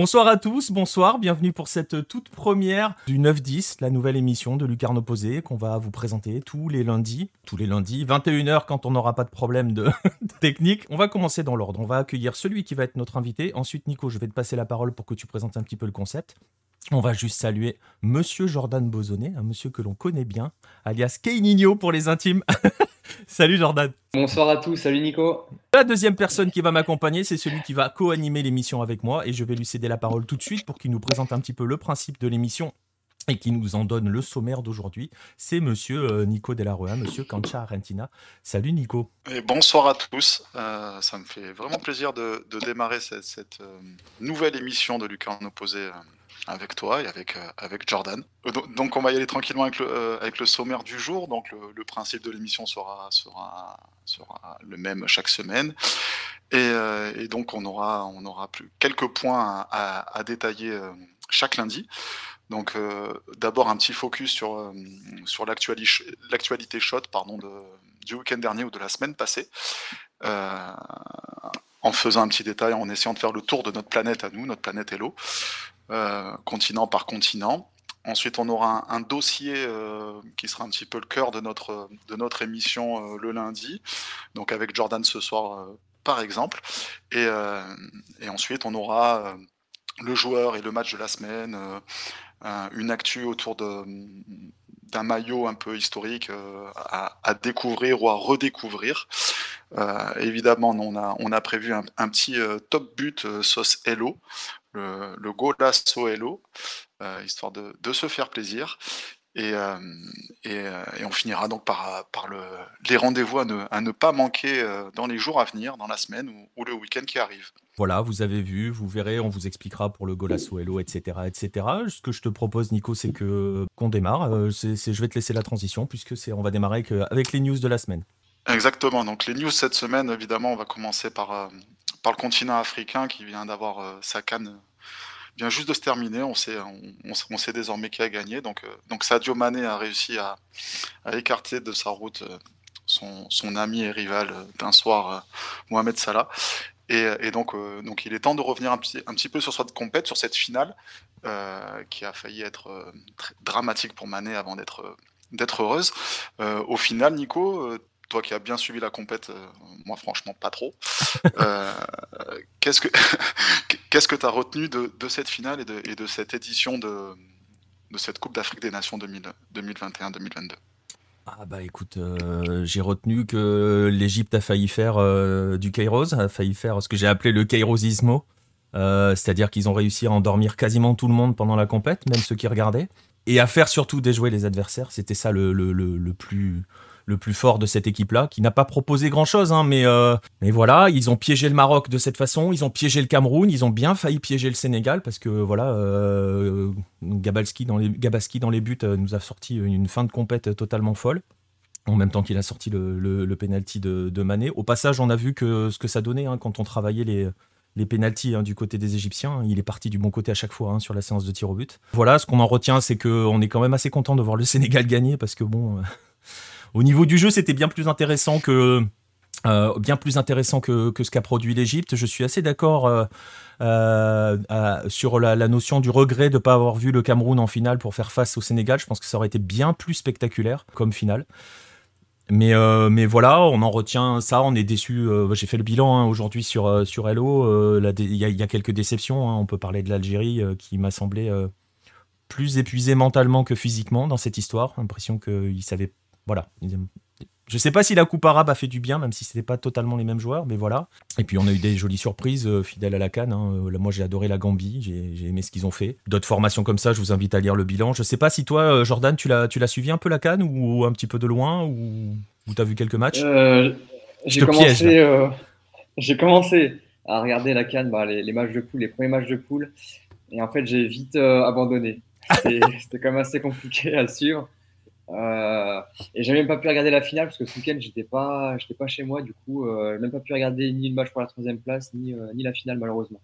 Bonsoir à tous, bonsoir, bienvenue pour cette toute première du 9-10, la nouvelle émission de Lucarne Opposé qu'on va vous présenter tous les lundis, tous les lundis, 21h quand on n'aura pas de problème de technique. On va commencer dans l'ordre, on va accueillir celui qui va être notre invité. Ensuite, Nico, je vais te passer la parole pour que tu présentes un petit peu le concept. On va juste saluer Monsieur Jordan Bozonnet, un monsieur que l'on connaît bien, alias Kei pour les intimes. salut Jordan. Bonsoir à tous, salut Nico. La deuxième personne qui va m'accompagner, c'est celui qui va co-animer l'émission avec moi et je vais lui céder la parole tout de suite pour qu'il nous présente un petit peu le principe de l'émission et qui nous en donne le sommaire d'aujourd'hui. C'est monsieur euh, Nico Delaroa, monsieur Cancha Argentina. Salut Nico. Et bonsoir à tous. Euh, ça me fait vraiment plaisir de, démarrer cette, euh, nouvelle émission de Lucarne Opposé avec toi et avec, euh, Jordan. Euh, donc on va y aller tranquillement avec le, euh, sommaire du jour. Donc le, principe de l'émission sera, sera, sera le même chaque semaine. Et, donc on aura, on aura plus quelques points à, détailler chaque lundi. Donc d'abord un petit focus sur, sur l'actualité shot pardon, de, du week-end dernier ou de la semaine passée. en faisant un petit détail, en essayant de faire le tour de notre planète à nous, notre planète Hello. Euh, continent par continent. Ensuite, on aura un, dossier euh, qui sera un petit peu le cœur de notre, de notre émission euh, le lundi, donc avec Jordan ce soir par exemple. Et, ensuite, on aura le joueur et le match de la semaine, une actu autour d'un maillot un peu historique à, découvrir ou à redécouvrir. évidemment, on a, on a prévu un petit top but sauce Hello le, le Golasso Hello, euh, histoire de, se faire plaisir. Euh, euh, et, on finira donc par, par le, les rendez-vous à ne, pas manquer dans les jours à venir, dans la semaine ou, le week-end qui arrive. Voilà, vous avez vu, vous verrez, on vous expliquera pour le Golasso Hello, etc., etc. Ce que je te propose, Nico, c'est que qu'on démarre. je vais te laisser la transition puisque c'est, on va démarrer avec, les news de la semaine. Exactement. Donc les news cette semaine, évidemment, on va commencer par, par le continent africain qui vient d'avoir euh, sa canne vient juste de se terminer. On sait, on, sait désormais qui a gagné. Donc, euh, donc Sadio Mané a réussi à, écarter de sa route euh, son, son ami et rival d'un soir, Mohamed Salah. Et, donc, donc, il est temps de revenir un petit, un petit peu sur cette compète, sur cette finale, qui a failli être dramatique pour Mané avant d'être d'être heureuse. au final, Nico, toi qui as bien suivi la compète, euh, moi franchement pas trop. Euh, qu'est-ce que qu'est-ce que tu as retenu de, cette finale et de, cette édition de, de cette Coupe d'Afrique des Nations 2021-2022 ah bah écoute, euh, j'ai retenu que l'Égypte a failli faire du Kairos, a failli faire ce que j'ai appelé le Kairosismo, c'est-à-dire qu'ils ont réussi à endormir quasiment tout le monde pendant la compète, même ceux qui regardaient, et à faire surtout déjouer les adversaires. C'était ça le, le, le, plus le plus fort de cette équipe-là, qui n'a pas proposé grand-chose, hein, mais, euh, mais voilà, ils ont piégé le Maroc de cette façon, ils ont piégé le Cameroun, ils ont bien failli piéger le Sénégal, parce que voilà, euh, Gabalski dans les, Gabaski dans les buts euh, nous a sorti une fin de compète totalement folle. En même temps qu'il a sorti le, le, penalty de, de, Mané. Au passage, on a vu que ce que ça donnait hein, quand on travaillait les, les pénalties hein, du côté des Égyptiens. Il est parti du bon côté à chaque fois sur la séance de tir au but. Voilà, ce qu'on en retient, c'est qu'on est quand même assez content de voir le Sénégal gagner parce que bon, au niveau du jeu, c'était bien plus intéressant que euh, bien plus intéressant que, ce qu'a produit l'Égypte. Je suis assez d'accord euh, euh, sur la, notion du regret de ne pas avoir vu le Cameroun en finale pour faire face au Sénégal. Je pense que ça aurait été bien plus spectaculaire comme finale. Mais, mais voilà, on en retient ça, on est déçu. J'ai fait le bilan hein, aujourd'hui sur, sur Hello. Il y, a quelques déceptions. Hein. On peut parler de l'Algérie qui m'a semblé plus épuisé mentalement que physiquement dans cette histoire. L'impression qu'ils savaient voilà. Je sais pas si la Coupe arabe a fait du bien, même si c'était pas totalement les mêmes joueurs, mais voilà. Et puis on a eu des jolies surprises euh, fidèles à la Cannes. Hein. Euh, moi j'ai adoré la Gambie, j'ai aimé ce qu'ils ont fait. D'autres formations comme ça, je vous invite à lire le bilan. Je sais pas si toi, euh, Jordan, tu l'as, suivi un peu la Cannes ou un petit peu de loin ou, tu as vu quelques matchs? J'ai commencé, commencé à regarder la Cannes, bah, les, matchs de poule, les premiers matchs de poule, et en fait j'ai vite abandonné. C'était quand même assez compliqué à suivre. Euh, et j'ai même pas pu regarder la finale parce que ce week-end j'étais pas, j'étais pas chez moi, du coup, euh, j'ai même pas pu regarder ni le match pour la troisième place ni, euh, ni la finale malheureusement.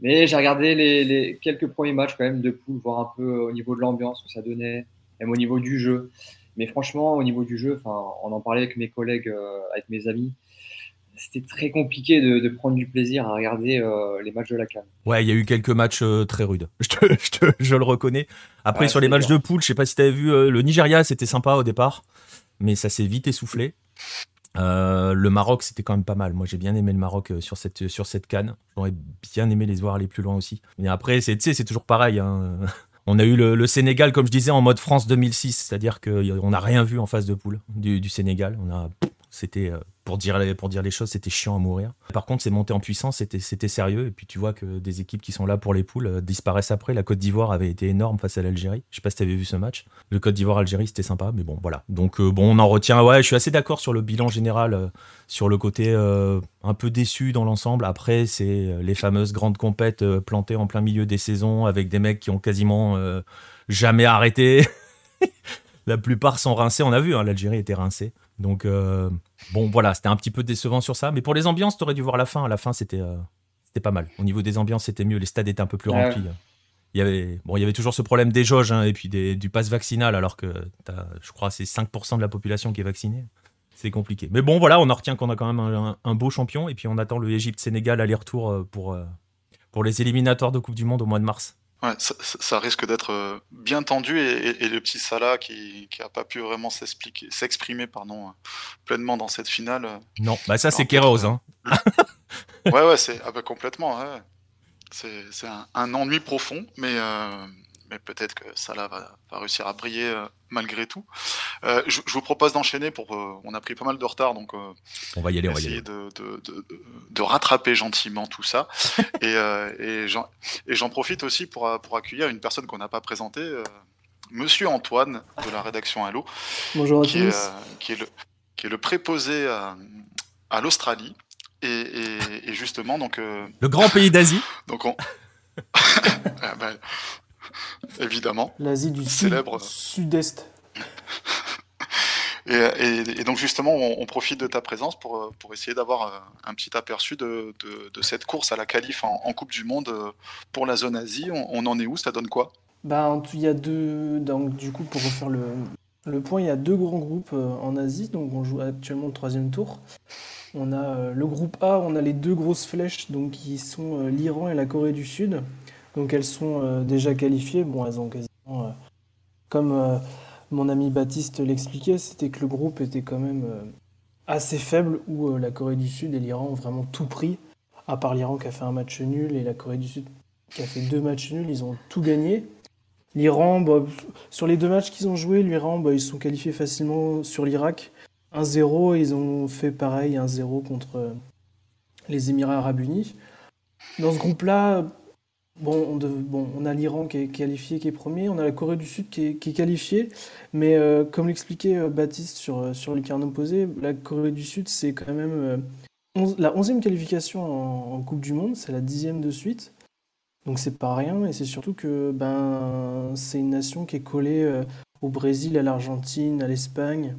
Mais j'ai regardé les, les, quelques premiers matchs quand même de poule, voir un peu au niveau de l'ambiance que ça donnait, même au niveau du jeu. Mais franchement, au niveau du jeu, enfin, on en parlait avec mes collègues, avec mes amis. C'était très compliqué de, prendre du plaisir à regarder les matchs de la CAN. Ouais, il y a eu quelques matchs très rudes, je, je, le reconnais. Après, sur les matchs de poule, je sais pas si tu avais vu, le Nigeria, c'était sympa au départ, mais ça s'est vite essoufflé. le Maroc, c'était quand même pas mal. Moi, j'ai bien aimé le Maroc sur cette, sur cette canne. J'aurais bien aimé les voir aller plus loin aussi. Mais après, c'est toujours pareil. Hein. On a eu le, Sénégal, comme je disais, en mode France 2006, c'est-à-dire qu'on n'a rien vu en face de poule du, Sénégal. On a, c'était euh, pour dire, pour dire les choses, c'était chiant à mourir. Par contre, c'est monté en puissance, c'était sérieux. Et puis tu vois que des équipes qui sont là pour les poules euh, disparaissent après. La Côte d'Ivoire avait été énorme face à l'Algérie. Je sais pas si tu avais vu ce match. Le Côte d'Ivoire-Algérie, c'était sympa, mais bon, voilà. Donc euh, bon, on en retient. Ouais, je suis assez d'accord sur le bilan général, sur le côté un peu déçu dans l'ensemble. Après, c'est les fameuses grandes compètes plantées en plein milieu des saisons avec des mecs qui ont quasiment jamais arrêté. La plupart sont rincés. On a vu, hein, l'Algérie était rincée. Donc, bon, voilà, c'était un petit peu décevant sur ça. Mais pour les ambiances, tu aurais dû voir la fin. À la fin, c'était euh, c'était pas mal. Au niveau des ambiances, c'était mieux. Les stades étaient un peu plus remplis. Il y avait, bon, il y avait toujours ce problème des jauges hein, et puis du pass vaccinal, alors que je crois c'est 5% de la population qui est vaccinée. C'est compliqué. Mais bon, voilà, on en retient qu'on a quand même un, beau champion. Et puis on attend le Égypte-Sénégal aller-retour euh, pour, pour les éliminatoires de Coupe du Monde au mois de mars ça, risque d'être euh, bien tendu et, le petit Salah qui n'a pas pu vraiment s'exprimer pardon, pleinement dans cette finale. Euh, non, bah ça c'est Kéros. Hein. ouais, ouais, c'est ah bah, complètement. C'est un, ennui profond, mais, euh, mais peut-être que Salah va, va, réussir à briller euh, malgré tout. Euh, je, vous propose d'enchaîner pour. Euh, on a pris pas mal de retard, donc on va y aller. On va essayer De, de, de, de, rattraper gentiment tout ça. et et j'en profite aussi pour, pour accueillir une personne qu'on n'a pas présentée. Monsieur Antoine de la rédaction Allo. Bonjour à qui tous. Est, qui, est le, qui est le préposé à, à l'Australie. Et, et, justement, donc. le grand pays d'Asie. donc on. Ah, bah, évidemment. L'Asie du célèbre... sud-est. et, donc justement, on, profite de ta présence pour, euh, pour essayer d'avoir euh, un petit aperçu de, de, cette course à la qualif en, Coupe du Monde euh, pour la zone Asie. On, en est où? Ça donne quoi? Bah, il y a deux. Donc, du coup, pour refaire le, le point, il y a deux grands groupes en Asie. Donc, on joue actuellement le troisième tour. On a le groupe A, on a les deux grosses flèches, donc qui sont l'Iran et la Corée du Sud. Donc elles sont euh, déjà qualifiées. Bon, elles ont quasiment. Euh, comme euh, mon ami Baptiste l'expliquait, c'était que le groupe était quand même assez faible où la Corée du Sud et l'Iran ont vraiment tout pris. À part l'Iran qui a fait un match nul et la Corée du Sud qui a fait deux matchs nuls, ils ont tout gagné. L'Iran, bah, sur les deux matchs qu'ils ont joués, l'Iran, bah, ils sont qualifiés facilement sur l'Irak. 1-0, ils ont fait pareil, 1-0 contre les Émirats arabes unis. Dans ce groupe-là, Bon on, a l'Iran qui est qualifié, qui est premier, on a la Corée du Sud qui est, qualifiée, mais euh, comme l'expliquait euh, Baptiste sur, euh, sur les carnets opposés, la Corée du Sud, c'est quand même la onzième qualification en, Coupe du Monde, c'est la dixième de suite, donc c'est pas rien, et c'est surtout que ben, c'est une nation qui est collée au Brésil, à l'Argentine, à l'Espagne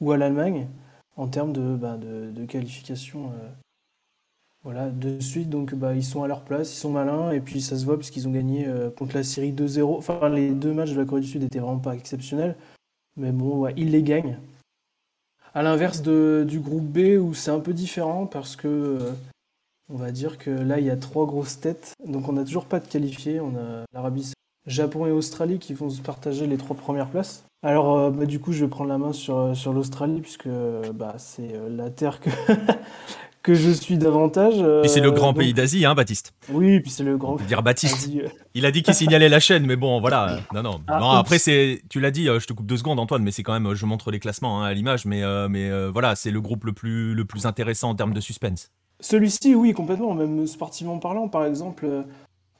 ou à l'Allemagne en termes de, ben, de qualification voilà, de suite, donc bah, ils sont à leur place, ils sont malins, et puis ça se voit parce qu'ils ont gagné euh, contre la Syrie 2-0. Enfin, les deux matchs de la Corée du Sud étaient vraiment pas exceptionnels, mais bon, ils les gagnent. À l'inverse du groupe B, où c'est un peu différent parce que euh, on va dire que là, il y a trois grosses têtes, donc on n'a toujours pas de qualifiés. On a l'Arabie Japon et Australie qui vont se partager les trois premières places. Alors, euh, bah, du coup, je vais prendre la main sur, sur l'Australie, puisque bah, c'est la terre que, que je suis davantage. puis c'est le euh, grand pays d'Asie, hein, Baptiste. Oui, puis c'est le grand. On dire Baptiste. Il a dit qu'il signalait la chaîne, mais bon, voilà. Non, non. Ah, après, c'est, tu l'as dit. Euh, je te coupe deux secondes, Antoine, mais c'est quand même. Je montre les classements hein, à l'image, mais euh, mais voilà, c'est le groupe le plus le plus intéressant en termes de suspense. Celui-ci, oui, complètement. Même sportivement parlant, par exemple,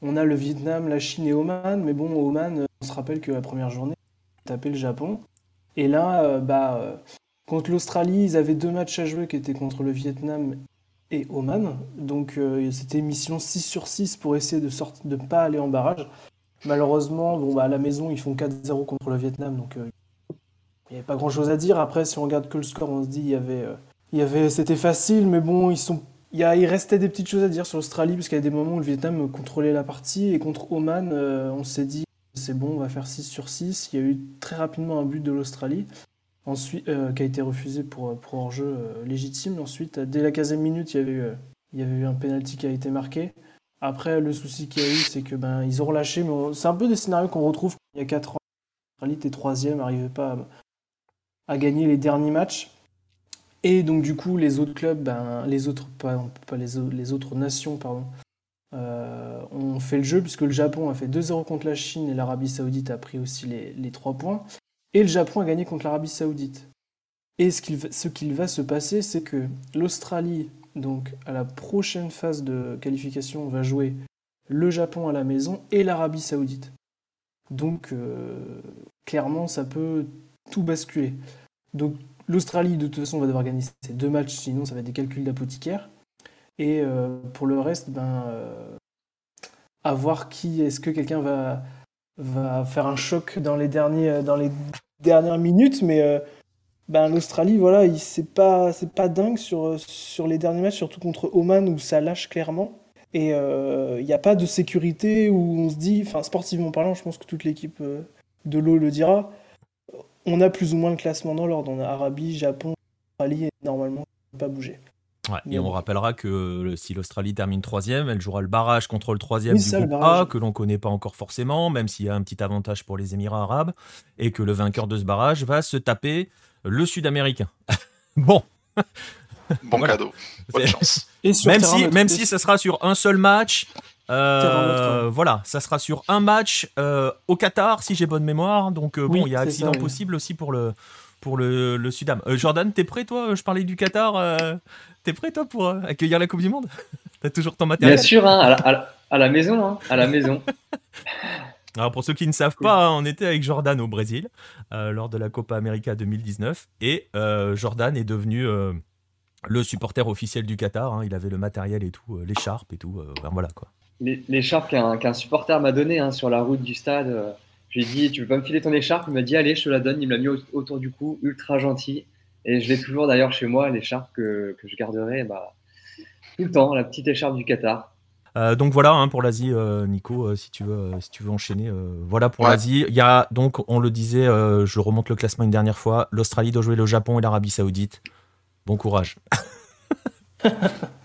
on a le Vietnam, la Chine et Oman, mais bon, Oman, on se rappelle que la première journée, tapé le Japon. Et là, bah. Contre l'Australie, ils avaient deux matchs à jouer qui étaient contre le Vietnam et Oman. Donc euh, c'était mission 6 sur 6 pour essayer de ne de pas aller en barrage. Malheureusement, bon, bah, à la maison, ils font 4-0 contre le Vietnam, donc euh, il n'y avait pas grand-chose à dire. Après, si on regarde que le score, on se dit il y avait, euh, y avait, c'était facile, mais bon, ils sont, y a, il restait des petites choses à dire sur l'Australie, parce qu'il y a des moments où le Vietnam contrôlait la partie, et contre Oman, on s'est dit c'est bon, on va faire 6 sur 6. Il y a eu très rapidement un but de l'Australie. Ensuite, qui a été refusé pour, pour hors-jeu légitime. Ensuite, dès la 15e minute, il y avait eu, il y avait eu un penalty qui a été marqué. Après, le souci qu'il y a eu, c'est que ben ils ont relâché, mais c'est un peu des scénarios qu'on retrouve il y a 4 ans. L'Australie était troisième, n'arrivait pas à, gagner les derniers matchs. Et donc du coup, les autres clubs, ben, les autres, pas, les, autres nations, pardon, euh, ont fait le jeu puisque le Japon a fait 2-0 contre la Chine et l'Arabie Saoudite a pris aussi les, les 3 points. Et le Japon a gagné contre l'Arabie Saoudite. Et ce qu'il qu'il va se passer, c'est que l'Australie donc à la prochaine phase de qualification, on va jouer le Japon à la maison et l'Arabie Saoudite. Donc euh, clairement, ça peut tout basculer. Donc l'Australie, de toute façon, va devoir gagner ces deux matchs, sinon ça va être des calculs d'apothicaire. Et euh, pour le reste, ben, euh, à voir qui, est-ce que quelqu'un va, va faire un choc dans les, derniers, dans les dernières minutes, mais ben, l'Australie, voilà, c'est pas, pas dingue sur, sur les derniers matchs, surtout contre Oman où ça lâche clairement. Et il euh, n'y a pas de sécurité où on se dit, sportivement parlant, je pense que toute l'équipe euh, de l'eau le dira, on a plus ou moins le classement dans l'ordre. On a Arabie, Japon, Australie, et normalement, pas bouger. Et on rappellera que si l'Australie termine troisième, elle jouera le barrage contre le troisième du groupe A, que l'on connaît pas encore forcément, même s'il y a un petit avantage pour les Émirats arabes, et que le vainqueur de ce barrage va se taper le Sud-Américain. bon. Bon cadeau. Bonne chance. même si, même si ça sera sur un seul match. Euh, voilà, ça sera sur un match euh, au Qatar, si j'ai bonne mémoire. Donc euh, bon, il y a accident possible aussi pour le pour le, le Sudam. Jordan, t'es prêt toi? Je parlais du Qatar. t'es prêt toi pour accueillir la Coupe du Monde? T'as toujours ton matériel? Bien sûr, hein, à, la, à, la, maison, hein, à la maison. Alors pour ceux qui ne savent pas, on était avec Jordan au Brésil euh, lors de la Copa América 2019 et euh, Jordan est devenu euh, le supporter officiel du Qatar. Hein. il avait le matériel et tout, l'écharpe et tout. voilà quoi. L'écharpe qu'un supporter m'a donné hein, sur la route du stade. Je lui ai dit, tu veux pas me filer ton écharpe? Il m'a dit, allez, je te la donne. Il me l'a mis autour du cou, ultra gentil. Et je l'ai toujours d'ailleurs chez moi, l'écharpe que, que, je garderai bah, tout le temps, la petite écharpe du Qatar. Euh, donc voilà hein, pour l'Asie, euh, Nico, euh, si tu veux, si tu veux enchaîner. voilà pour l'Asie. Il y a donc, on le disait, je remonte le classement une dernière fois. L'Australie doit jouer le Japon et l'Arabie Saoudite. Bon courage.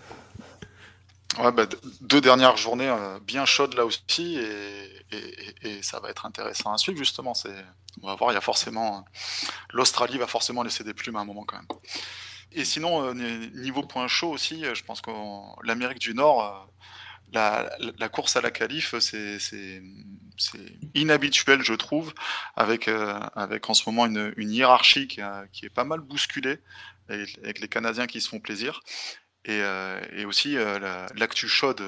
bah, deux dernières journées bien chaudes là aussi et, ça va être intéressant à suivre justement. On va voir, il y a forcément l'Australie va forcément laisser des plumes à un moment quand même. Et sinon, niveau point chaud aussi, je pense que l'Amérique du Nord la, course à la qualif, c'est inhabituel, je trouve, euh, avec en ce moment une, hiérarchie qui, est pas mal bousculée, avec, les Canadiens qui se font plaisir, et, euh, aussi euh, l'actu chaude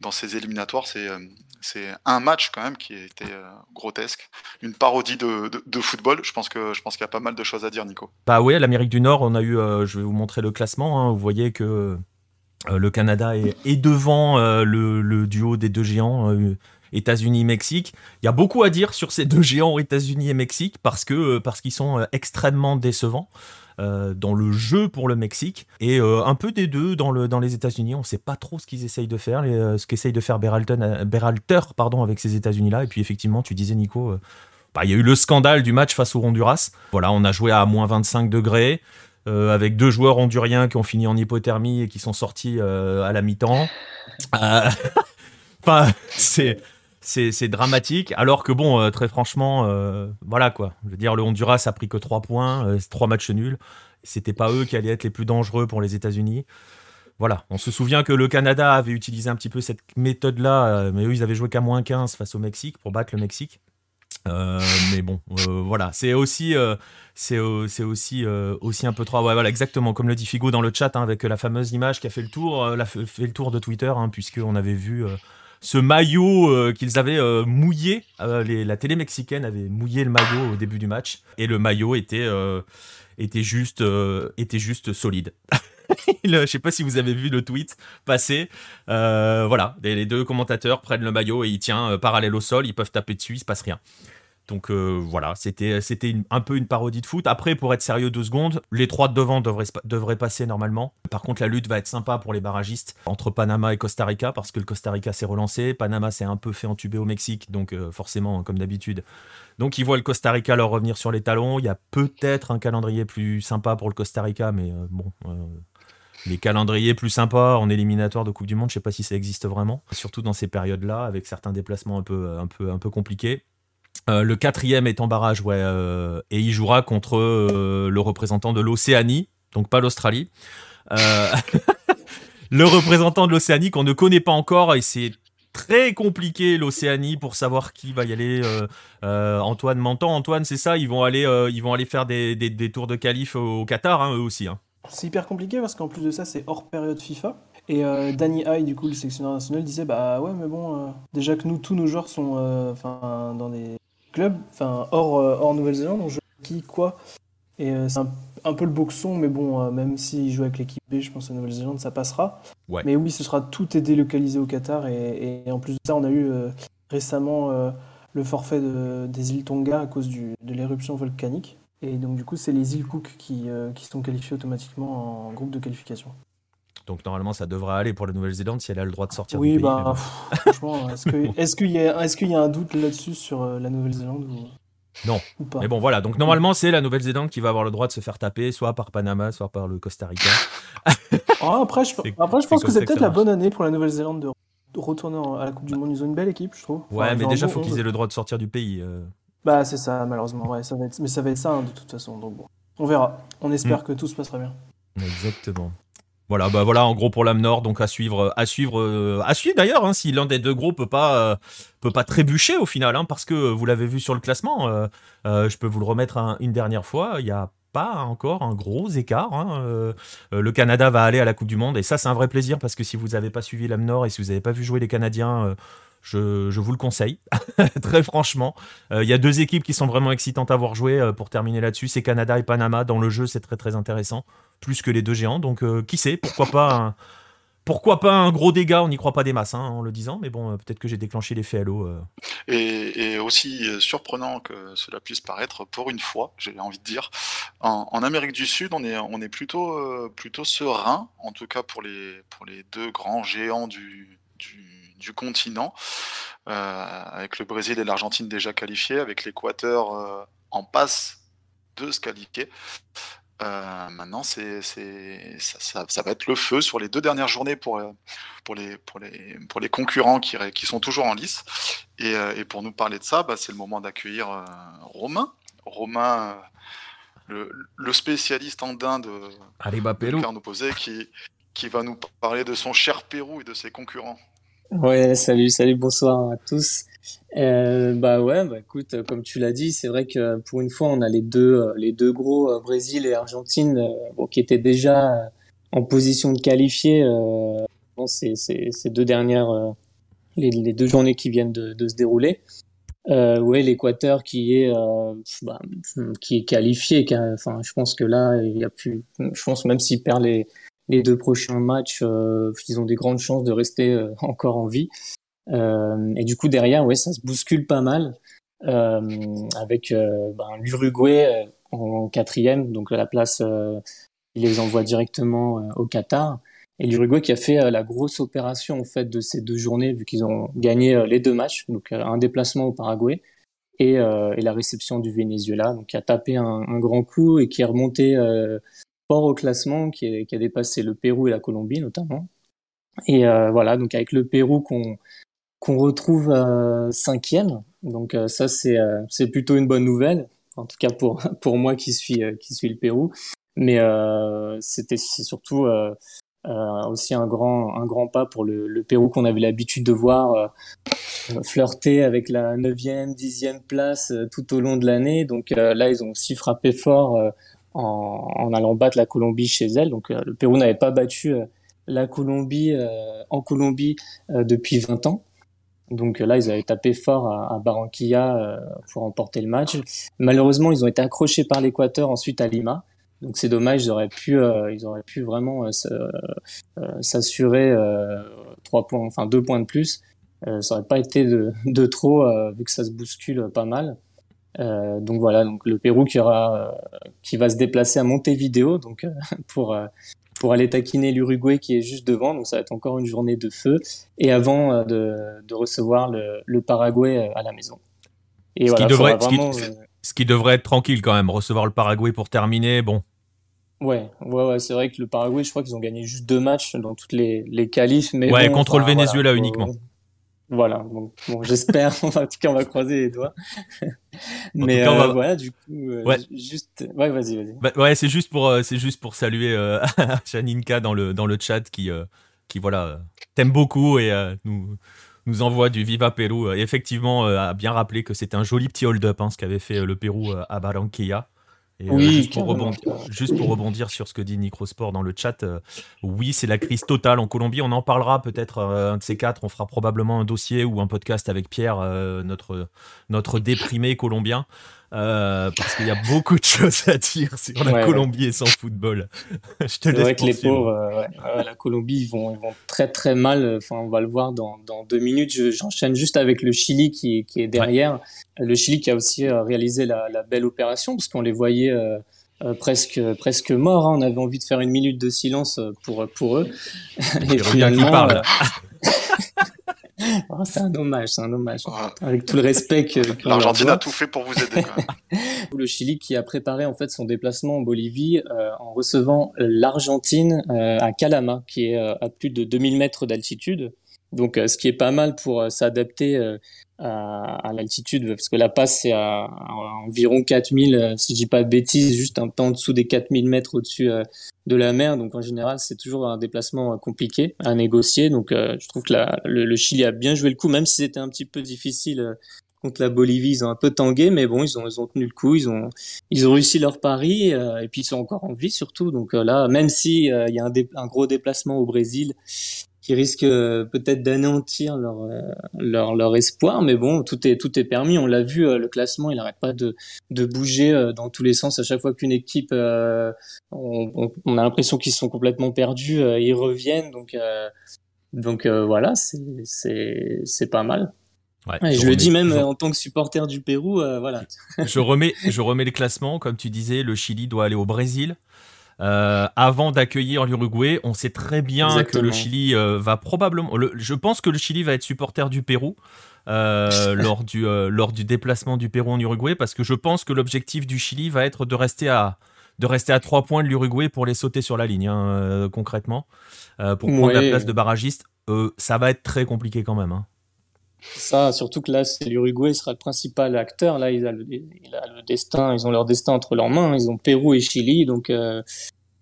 dans ces éliminatoires, c'est un match quand même qui était grotesque, une parodie de, football. Je pense qu'il y a pas mal de choses à dire, Nico. Bah oui, l'Amérique du Nord, on a eu, je vais vous montrer le classement. Hein. vous voyez que euh, le Canada est, devant euh, le, duo des deux géants. Euh, États-Unis-Mexique. Il y a beaucoup à dire sur ces deux géants États-Unis et Mexique parce que parce qu'ils sont extrêmement décevants dans le jeu pour le Mexique et un peu des deux dans, le, dans les États-Unis. On ne sait pas trop ce qu'ils essayent de faire, ce qu'essaye de faire Berhalter pardon, avec ces États-Unis-là. Et puis effectivement, tu disais Nico, bah, il y a eu le scandale du match face au Honduras. Voilà, on a joué à moins 25 degrés. Euh, avec deux joueurs honduriens qui ont fini en hypothermie et qui sont sortis euh, à la mi-temps. Euh, enfin, c'est c'est dramatique. Alors que bon, très franchement, voilà quoi. Je veux dire, le Honduras a pris que 3 points, 3 matchs nuls. C'était pas eux qui allaient être les plus dangereux pour les États-Unis. Voilà, on se souvient que le Canada avait utilisé un petit peu cette méthode-là, mais eux, ils avaient joué qu'à moins 15 face au Mexique pour battre le Mexique. Euh, mais bon, euh, voilà, c'est aussi, euh, c'est aussi, aussi un peu trop. Voilà, exactement, comme le dit Figo dans le chat, hein, avec la fameuse image qui a fait le tour, la, fait le tour de Twitter, hein, puisqu'on avait vu ce maillot qu'ils avaient mouillé. la télé mexicaine avait mouillé le maillot au début du match, et le maillot était, juste, solide. Je sais pas si vous avez vu le tweet passer. voilà, les, deux commentateurs prennent le maillot et il tient parallèle au sol, ils peuvent taper dessus, il se passe rien. Donc euh, voilà, c'était un peu une parodie de foot. Après, pour être sérieux deux secondes, les trois de devant devraient, passer normalement. Par contre, la lutte va être sympa pour les barragistes entre Panama et Costa Rica parce que le Costa Rica s'est relancé. Panama s'est un peu fait entuber au Mexique, donc euh, forcément, comme d'habitude. Donc ils voient le Costa Rica leur revenir sur les talons. Il y a peut-être un calendrier plus sympa pour le Costa Rica, mais euh, bon les calendriers plus sympas en éliminatoire de Coupe du Monde, je sais pas si ça existe vraiment, surtout dans ces périodes-là, avec certains déplacements un peu, un peu compliqués. Euh, le quatrième est en barrage, euh, et il jouera contre euh, le représentant de l'Océanie, donc pas l'Australie. le représentant de l'Océanie qu'on ne connaît pas encore, et c'est très compliqué l'Océanie pour savoir qui va y aller. Antoine Menton, Antoine, c'est ça Ils vont aller, ils vont aller faire des, tours de qualif au Qatar, hein, eux aussi. Hein. C'est hyper compliqué parce qu'en plus de ça, c'est hors période FIFA. Et euh, Danny High, du coup, le sélectionneur national, disait Bah ouais, mais bon, déjà que nous, tous nos joueurs sont euh, dans des clubs, enfin hors, hors Nouvelle-Zélande, on joue qui, quoi. Et c'est un, peu le boxon, mais bon, même s'il joue avec l'équipe B, je pense à Nouvelle-Zélande, ça passera. Mais oui, ce sera tout est délocalisé au Qatar. Et, en plus de ça, on a eu récemment le forfait des îles Tonga à cause de l'éruption volcanique. Et donc, du coup, c'est les îles Cook qui, euh, qui sont qualifiées automatiquement en groupe de qualification. Donc, normalement, ça devrait aller pour la Nouvelle-Zélande si elle a le droit de sortir oui, du pays. Bah, franchement, est-ce qu'il est y, est y, a un doute là-dessus sur euh, la Nouvelle-Zélande Non. Ou pas? Mais bon, voilà. Donc, normalement, c'est la Nouvelle-Zélande qui va avoir le droit de se faire taper, soit par Panama, soit par le Costa Rica. Ah, après, je, après, je pense que c'est peut-être la bonne année pour la Nouvelle-Zélande de retourner à la Coupe du Monde. Ils ont une belle équipe, je trouve. ouais, mais déjà, il faut qu'ils aient le droit de sortir du pays. Euh. Bah c'est ça, malheureusement. Ouais, ça va être... Mais ça va être ça hein, de toute façon. Donc bon, on verra. On espère mm. que tout se passera bien. Exactement. Voilà, bah voilà, en gros pour l'âme nord, donc à suivre, à suivre, euh, à suivre d'ailleurs, hein, si l'un des deux gros peut pas, euh, peut pas trébucher au final, hein, parce que vous l'avez vu sur le classement, euh, je peux vous le remettre une dernière fois, il n'y a pas encore un gros écart. Hein, le Canada va aller à la Coupe du Monde et ça c'est un vrai plaisir parce que si vous n'avez pas suivi l'âme nord et si vous n'avez pas vu jouer les Canadiens je, vous le conseille, très franchement. Euh, il y a deux équipes qui sont vraiment excitantes à voir jouer euh, pour terminer là-dessus. C'est Canada et Panama. Dans le jeu, c'est très très intéressant. Plus que les deux géants. Donc, euh, qui sait, pourquoi pas un, pourquoi pas un gros dégât On n'y croit pas des masses hein, en le disant, mais bon, peut-être que j'ai déclenché l'effet Halo. Et, et, aussi surprenant que cela puisse paraître, pour une fois, j'ai envie de dire, en, Amérique du Sud, on est, plutôt, serein, en tout cas pour les, pour les deux grands géants du, du du continent, euh, avec le Brésil et l'Argentine déjà qualifiés, avec l'Équateur euh, en passe de se qualifier. Euh, maintenant, c'est, ça, ça, va être le feu sur les deux dernières journées pour, pour, les, pour, les, pour les concurrents qui, qui sont toujours en lice. Et, et pour nous parler de ça, bah, c'est le moment d'accueillir Romain. Romain, le, le, spécialiste andin de, Arriba Pérou. de qui, qui va nous parler de son cher Pérou et de ses concurrents. Ouais, salut, salut, bonsoir à tous. Euh, bah ouais, bah écoute, comme tu l'as dit, c'est vrai que pour une fois, on a les deux, euh, les deux gros, euh, Brésil et Argentine, bon, qui étaient déjà en position de qualifier. bon, ces, ces, deux dernières, les, deux journées qui viennent de, de se dérouler. Euh, ouais, l'Équateur qui est bah, qui est qualifié. Enfin, je pense que là, il y a plus. Je pense même s'il perd les les deux prochains matchs, euh, ils ont des grandes chances de rester euh, encore en vie. Euh, et du coup derrière, ouais, ça se bouscule pas mal avec ben, l'Uruguay en quatrième, donc à la place, il les envoie directement au Qatar. Et l'Uruguay qui a fait la grosse opération en fait de ces deux journées, vu qu'ils ont gagné les deux matchs, donc un déplacement au Paraguay et, la réception du Venezuela, donc qui a tapé un grand coup et qui est remonté au classement qui, a dépassé le Pérou et la Colombie notamment. Et euh, voilà, donc avec le Pérou qu'on qu'on retrouve euh, cinquième, donc euh, ça c'est c'est plutôt une bonne nouvelle, en tout cas pour pour moi qui suis qui suis le Pérou. Mais c'était c'est surtout aussi un grand un grand pas pour le, le Pérou qu'on avait l'habitude de voir flirter avec la 9e, 10e place tout au long de l'année. Donc là, ils ont aussi frappé fort en, allant battre la Colombie chez elle. Donc euh, le Pérou n'avait pas battu euh, la Colombie euh, en Colombie depuis 20 ans. Donc là, ils avaient tapé fort à, Barranquilla pour remporter le match. Malheureusement, ils ont été accrochés par l'Équateur ensuite à Lima. Donc c'est dommage, ils auraient pu, ils auraient pu vraiment s'assurer trois points, enfin deux points de plus. ça aurait pas été de, de trop vu que ça se bouscule pas mal. Donc voilà, donc le Pérou qui aura, qui va se déplacer à Montevideo, donc pour pour aller taquiner l'Uruguay qui est juste devant, donc ça va être encore une journée de feu, et avant de, de recevoir le, le, Paraguay à la maison. Et ce, qui devrait, ce, qui, devrait être tranquille quand même, recevoir le Paraguay pour terminer, bon, Ouais, ouais, ouais c'est vrai que le Paraguay, je crois qu'ils ont gagné juste deux matchs dans toutes les, les qualifs. Mais ouais, contre le Venezuela uniquement. Voilà, bon, j'espère, en tout cas, on va croiser les doigts. mais euh, voilà, du coup, euh, ouais. juste, ouais, vas-y, vas-y. Bah, ouais, c'est juste pour, euh, c'est juste pour saluer Janinka dans le dans le chat qui, qui voilà, t'aime beaucoup et nous nous envoie du Viva Pérou. Et effectivement, a bien rappelé que c'était un joli petit hold-up, hein, ce qu'avait fait le Pérou à Barranquilla. Euh, oui, juste, pour rebondir, juste, pour rebondir, sur ce que dit Nicrosport dans le chat, euh, oui, c'est la crise totale en Colombie. On en parlera peut-être euh, un de ces quatre. On fera probablement un dossier ou un podcast avec Pierre, notre, notre déprimé colombien. Euh, parce qu'il y a beaucoup de choses à dire sur la Colombie et son football. Je te laisse vrai que les pauvres, euh, la Colombie, ils vont, ils vont très très mal. Enfin, on va le voir dans, dans deux minutes. J'enchaîne juste avec le Chili qui, qui est derrière. Le Chili qui a aussi euh, réalisé la, la belle opération parce qu'on les voyait. presque presque morts. Hein. On avait envie de faire une minute de silence pour pour eux. Et, finalement, Oh, c'est un hommage, c'est un hommage. Avec tout le respect que. L'Argentine a tout fait pour vous aider. le Chili qui a préparé en fait son déplacement en Bolivie euh, en recevant l'Argentine euh, à Calama, qui est euh, à plus de 2000 mètres d'altitude. Donc, ce qui est pas mal pour s'adapter à, à l'altitude, parce que la passe c'est à, environ 4000, si je dis pas de bêtises, juste un peu en dessous des 4000 mètres au-dessus de la mer. Donc en général, c'est toujours un déplacement compliqué à négocier. Donc euh, je trouve que la, le, Chili a bien joué le coup, même si c'était un petit peu difficile euh, contre la Bolivie. Ils ont un peu tangué, mais bon, ils ont, ils ont tenu le coup. Ils ont, ils ont réussi leur pari euh, et puis ils sont encore en vie surtout. Donc là, même si il y a un, un, gros déplacement au Brésil, qui risquent euh, peut-être d'anéantir leur, euh, leur, leur espoir. Mais bon, tout est, tout est permis. On l'a vu, euh, le classement, il n'arrête pas de, de bouger dans tous les sens. À chaque fois qu'une équipe, on, on, a l'impression qu'ils sont complètement perdus, ils reviennent. Donc, donc voilà, c'est pas mal. Ouais, je, le dis même en tant que supporter du Pérou, voilà. je remets, je remets le classement, comme tu disais, le Chili doit aller au Brésil. Euh, avant d'accueillir l'Uruguay, on sait très bien que le Chili euh, va probablement. je pense que le Chili va être supporter du Pérou euh, lors, du, lors du déplacement du Pérou en Uruguay, parce que je pense que l'objectif du Chili va être de rester à de rester à 3 points de l'Uruguay pour les sauter sur la ligne, hein, concrètement, pour prendre la place de barragiste. ça va être très compliqué quand même. Hein. Ça, surtout que là, c'est l'Uruguay sera le principal acteur. Là, il a, le, le, destin, ils ont leur destin entre leurs mains. Ils ont Pérou et Chili, donc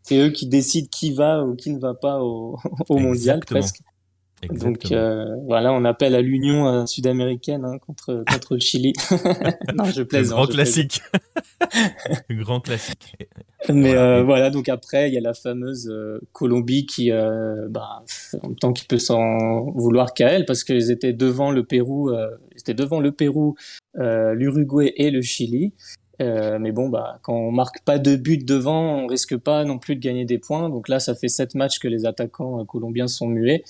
c'est eux qui décident qui va ou qui ne va pas au, au mondial presque. Donc euh, voilà, on appelle à l'union euh, sud-américaine hein, contre contre le Chili. non, je plaisante. Grand classique. Grand classique. Mais euh, voilà, donc après il y a la fameuse Colombie qui, bah, en même temps, qui peut s'en vouloir qu'à elle parce qu'ils étaient devant le Pérou, ils étaient devant le Pérou, l'Uruguay et le Chili. Euh, mais bon, bah, quand on marque pas de but devant, on risque pas non plus de gagner des points. Donc là, ça fait sept matchs que les attaquants euh, colombiens sont muets.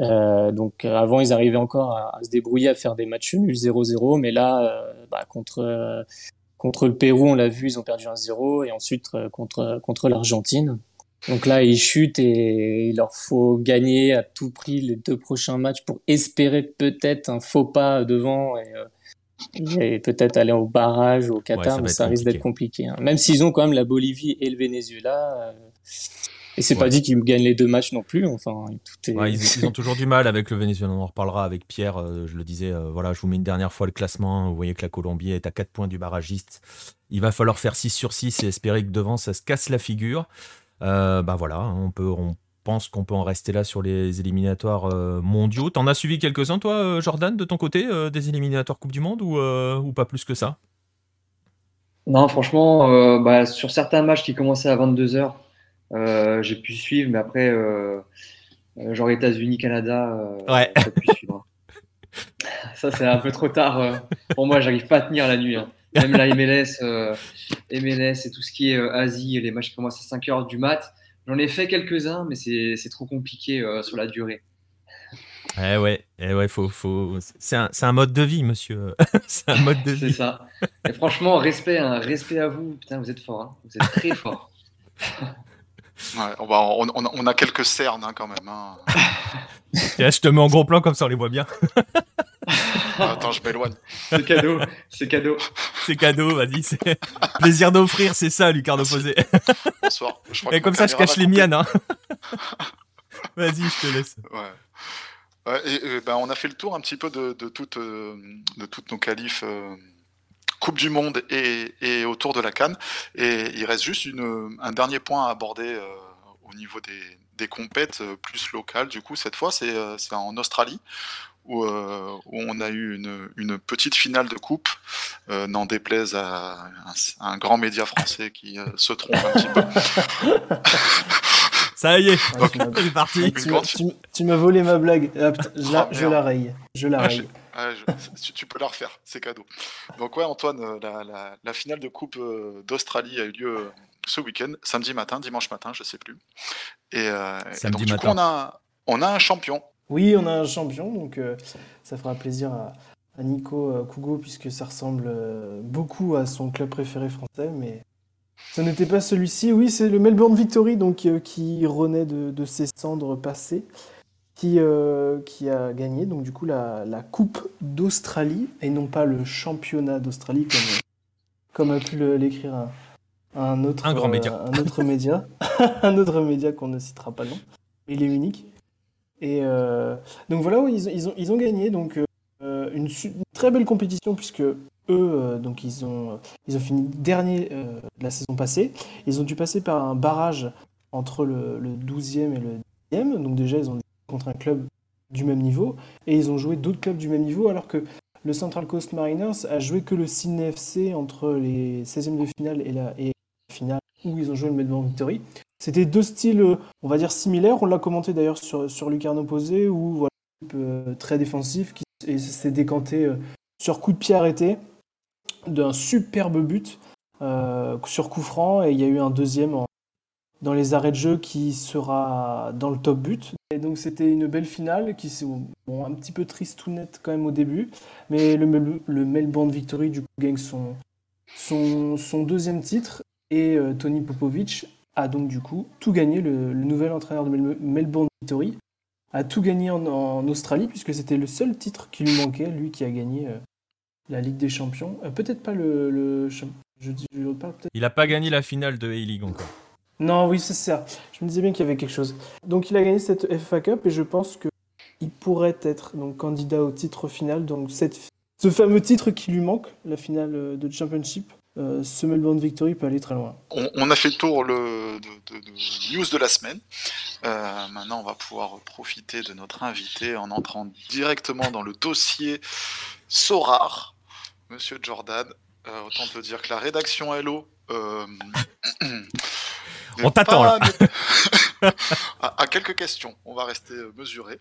Euh, donc avant, ils arrivaient encore à, se débrouiller, à faire des matchs nuls 0-0. Mais là, bah, contre, contre le Pérou, on l'a vu, ils ont perdu 1-0. Et ensuite, contre, contre l'Argentine. Donc là, ils chutent et il leur faut gagner à tout prix les deux prochains matchs pour espérer peut-être un faux pas devant. Et, et peut-être aller au barrage au Qatar, mais ça risque d'être compliqué. Hein. Même s'ils ont quand même la Bolivie et le Venezuela. Euh, et c'est pas dit qu'ils gagnent les deux matchs non plus. Enfin, tout est... ils, ont toujours du mal avec le Venezuela. On en reparlera avec Pierre. Euh, je le disais, euh, voilà, je vous mets une dernière fois le classement. Vous voyez que la Colombie est à 4 points du barragiste. Il va falloir faire 6 sur 6 et espérer que devant ça se casse la figure. bah voilà, on peut, on pense qu'on peut en rester là sur les éliminatoires euh, mondiaux. T'en as suivi quelques-uns, toi, euh, Jordan, de ton côté, euh, des éliminatoires Coupe du Monde ou, ou pas plus que ça? Non, franchement, bah, sur certains matchs qui commençaient à 22h, j'ai pu suivre, mais après, genre États-Unis, Canada, ouais. pu suivre. Ça, c'est un peu trop tard. pour moi, j'arrive pas à tenir la nuit. Hein. Même la MLS, MLS et tout ce qui est Asie, les matchs qui commencent à 5h du mat', J'en ai fait quelques-uns, mais c'est trop compliqué euh, sur la durée. Eh ouais, eh ouais, faut, faut... c'est un, un, mode de vie, monsieur. c'est un mode de vie. C'est ça. Et franchement, respect, hein, respect à vous. Putain, vous êtes fort. Hein. Vous êtes très fort. Ouais, on, on, on, a quelques cernes hein, quand même. Hein. je te mets en gros plan comme ça on les voit bien. Attends, je m'éloigne. C'est cadeau, c'est cadeau. C'est cadeau, vas-y. Plaisir d'offrir, c'est ça, Lucarno Posé. Bonsoir. et comme ça, je cache les miennes. Hein. vas-y, je te laisse. Ouais. et, ben, on a fait le tour un petit peu de, de, toutes, euh, de toutes nos qualifs. Euh, Coupe du Monde et, autour de la Cannes. Et il reste juste une, un dernier point à aborder euh, au niveau des, des compètes euh, plus locales. Du coup, cette fois, c'est euh, en Australie. Où, où, on a eu une, une, petite finale de coupe, n'en déplaise à un, grand média français qui se trompe un petit peu. Ça y est, c'est parti. Tu, m'as volé ma blague. Ah, je, la, oh, je la raye. Je la raye. tu peux la refaire, c'est cadeau. Donc ouais, Antoine, euh, la, finale de Coupe euh, d'Australie a eu lieu euh, ce week-end, samedi matin, dimanche matin, je sais plus. Et, donc, du coup, on a, on a un champion. Oui, on a un champion, donc ça fera plaisir à, Nico Kugo, puisque ça ressemble beaucoup à son club préféré français, mais ce n'était pas celui-ci. Oui, c'est le Melbourne Victory, donc qui renaît de, de ses cendres passées qui, euh, qui a gagné donc du coup la, la Coupe d'Australie et non pas le championnat d'Australie comme, comme a pu l'écrire un, un, autre un grand média, euh, un autre média, un autre média qu'on ne citera pas non, mais il est unique. Et euh, donc voilà, ils, ils, ont, ils ont gagné donc une, très belle compétition puisque eux donc ils ont ils ont fini dernier la saison passée. Ils ont dû passer par un barrage entre le, le 12e et le 10e. Donc déjà ils ont contre un club du même niveau, et ils ont joué d'autres clubs du même niveau, alors que le Central Coast Mariners a joué que le Sydney FC entre les 16e de finale et la, finale, où ils ont joué le Melbourne Victory. C'était deux styles, on va dire, similaires. On l'a commenté d'ailleurs sur, sur Lucarno Posé, où voilà, euh, très défensif, qui s'est décanté euh, sur coup de pied arrêté d'un superbe but euh, sur coup franc, et il y a eu un deuxième en, dans les arrêts de jeu qui sera dans le top but. Et donc c'était une belle finale qui bon, un petit peu triste tout net quand même au début, mais le, Melbourne Victory du coup gagne son, deuxième titre et euh, Tony Popovic a donc du coup tout gagné, le, nouvel entraîneur de Melbourne Victory a tout gagné en, Australie puisque c'était le seul titre qui lui manquait, lui qui a gagné euh, la Ligue des Champions. Euh, peut-être pas le... le je, je, Il n'a pas gagné la finale de A-League encore. Non, oui, c'est ça. Je me disais bien qu'il y avait quelque chose. Donc il a gagné cette FA Cup et je pense qu'il pourrait être donc candidat au titre final. Donc ce fameux titre qui lui manque, la finale de Championship, euh, ce Melbourne Victory peut aller très loin. On, a fait le tour le, de, news de la semaine. Euh, maintenant, on va pouvoir profiter de notre invité en entrant directement dans le dossier Sorar, Monsieur Jordan. Euh, autant te dire que la rédaction Hello On t'attend là. à, quelques questions, on va rester mesuré.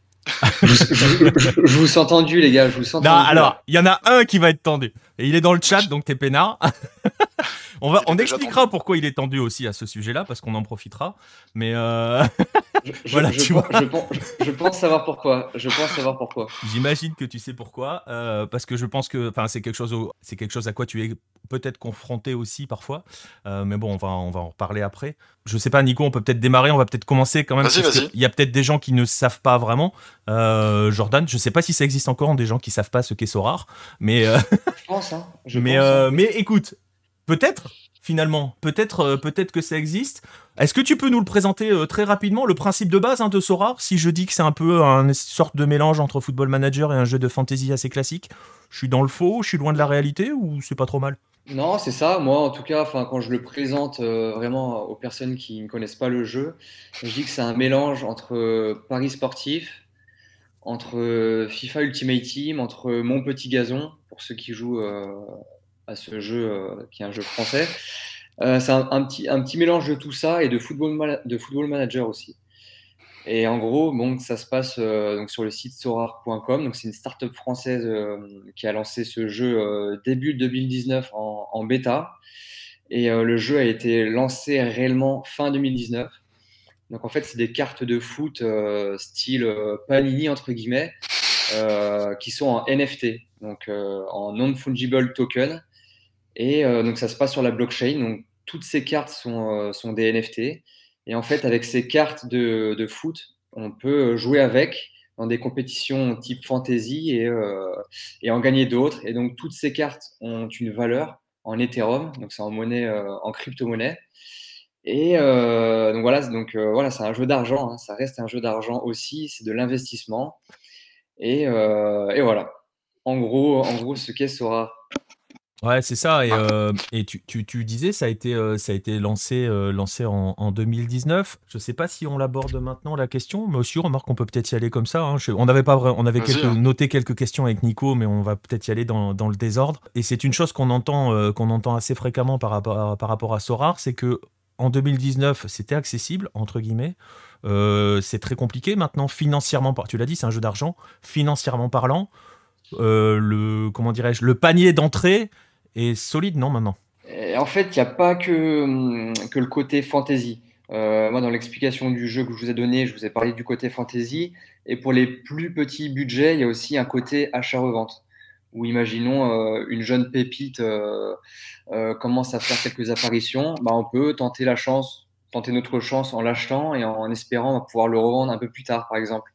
Je, vous sens tendu, les gars. Je vous sens non, alors, il y en a un qui va être tendu. Et il est dans le chat, donc t'es peinard. on va, on expliquera pourquoi il est tendu aussi à ce sujet-là, parce qu'on en profitera. Mais euh... voilà, tu vois. Je, pense savoir pourquoi. Je pense savoir pourquoi. J'imagine que tu sais pourquoi, euh, parce que je pense que, enfin, c'est quelque chose, c'est quelque chose à quoi tu es peut-être confronté aussi parfois. Euh, mais bon, on va, on va en reparler après. Je sais pas, Nico, on peut peut-être démarrer. On va peut-être commencer quand même. Il y a peut-être des gens qui ne savent pas vraiment. Euh, Jordan, je sais pas si ça existe encore des gens qui savent pas ce qu'est Sorar, mais. je pense. Hein. mais, hein. mais écoute, peut-être finalement. Peut-être euh, peut-être que ça existe. Est-ce que tu peux nous le présenter euh, très rapidement, le principe de base hein, de Sora Si je dis que c'est un peu une sorte de mélange entre Football Manager et un jeu de fantasy assez classique, je suis dans le faux, je suis loin de la réalité ou c'est pas trop mal? Non, c'est ça. Moi, en tout cas, quand je le présente euh, vraiment aux personnes qui ne connaissent pas le jeu, je dis que c'est un mélange entre Paris sportif, entre FIFA Ultimate Team, entre Mon Petit Gazon, pour ceux qui jouent à ce jeu euh, qui est un jeu français. Euh, c'est un, petit, mélange de tout ça et de football, de football manager aussi. Et en gros, bon, ça se passe euh, donc sur le site sorar.com. C'est une startup française qui a lancé ce jeu début 2019 en, en bêta. Et le jeu a été lancé réellement fin 2019. Donc en fait, c'est des cartes de foot style Panini entre guillemets, qui sont en NFT, donc en non-fungible token. Et donc ça se passe sur la blockchain. Donc toutes ces cartes sont, sont des NFT. Et en fait, avec ces cartes de, de foot, on peut jouer avec dans des compétitions type fantasy et, euh, et en gagner d'autres. Et donc, toutes ces cartes ont une valeur en Ethereum, donc c'est en monnaie, euh, en crypto-monnaie. Et euh, donc voilà, donc voilà, c'est un jeu d'argent. Hein. ça reste un jeu d'argent aussi. C'est de l'investissement. Et, et, voilà. En gros, en gros, ce qu'est Sora. Ouais, c'est ça. Et, euh, et tu, tu, tu, disais, ça a été, euh, ça a été lancé, euh, lancé en, en, 2019. Je ne sais pas si on l'aborde maintenant la question, mais aussi remarque qu'on peut peut-être y aller comme ça. Hein. on avait pas on avait quelques, hein. noté quelques questions avec Nico, mais on va peut-être y aller dans, dans, le désordre. Et c'est une chose qu'on entend, qu'on entend assez fréquemment par rapport à, par rapport à Sorar, c'est que en 2019, c'était accessible entre guillemets. c'est très compliqué maintenant financièrement. Tu l'as dit, c'est un jeu d'argent. Financièrement parlant, le comment dirais-je, le panier d'entrée est solide, non, maintenant? En fait, il n'y a pas que, hum, que le côté fantasy. Euh, moi, dans l'explication du jeu que je vous ai donné, je vous ai parlé du côté fantasy. Et pour les plus petits budgets, il y a aussi un côté achat-revente. Où imaginons euh, une jeune pépite euh, commence à faire quelques apparitions, bah, on peut tenter la chance, tenter notre chance en l'achetant et en, espérant pouvoir le revendre un peu plus tard, par exemple.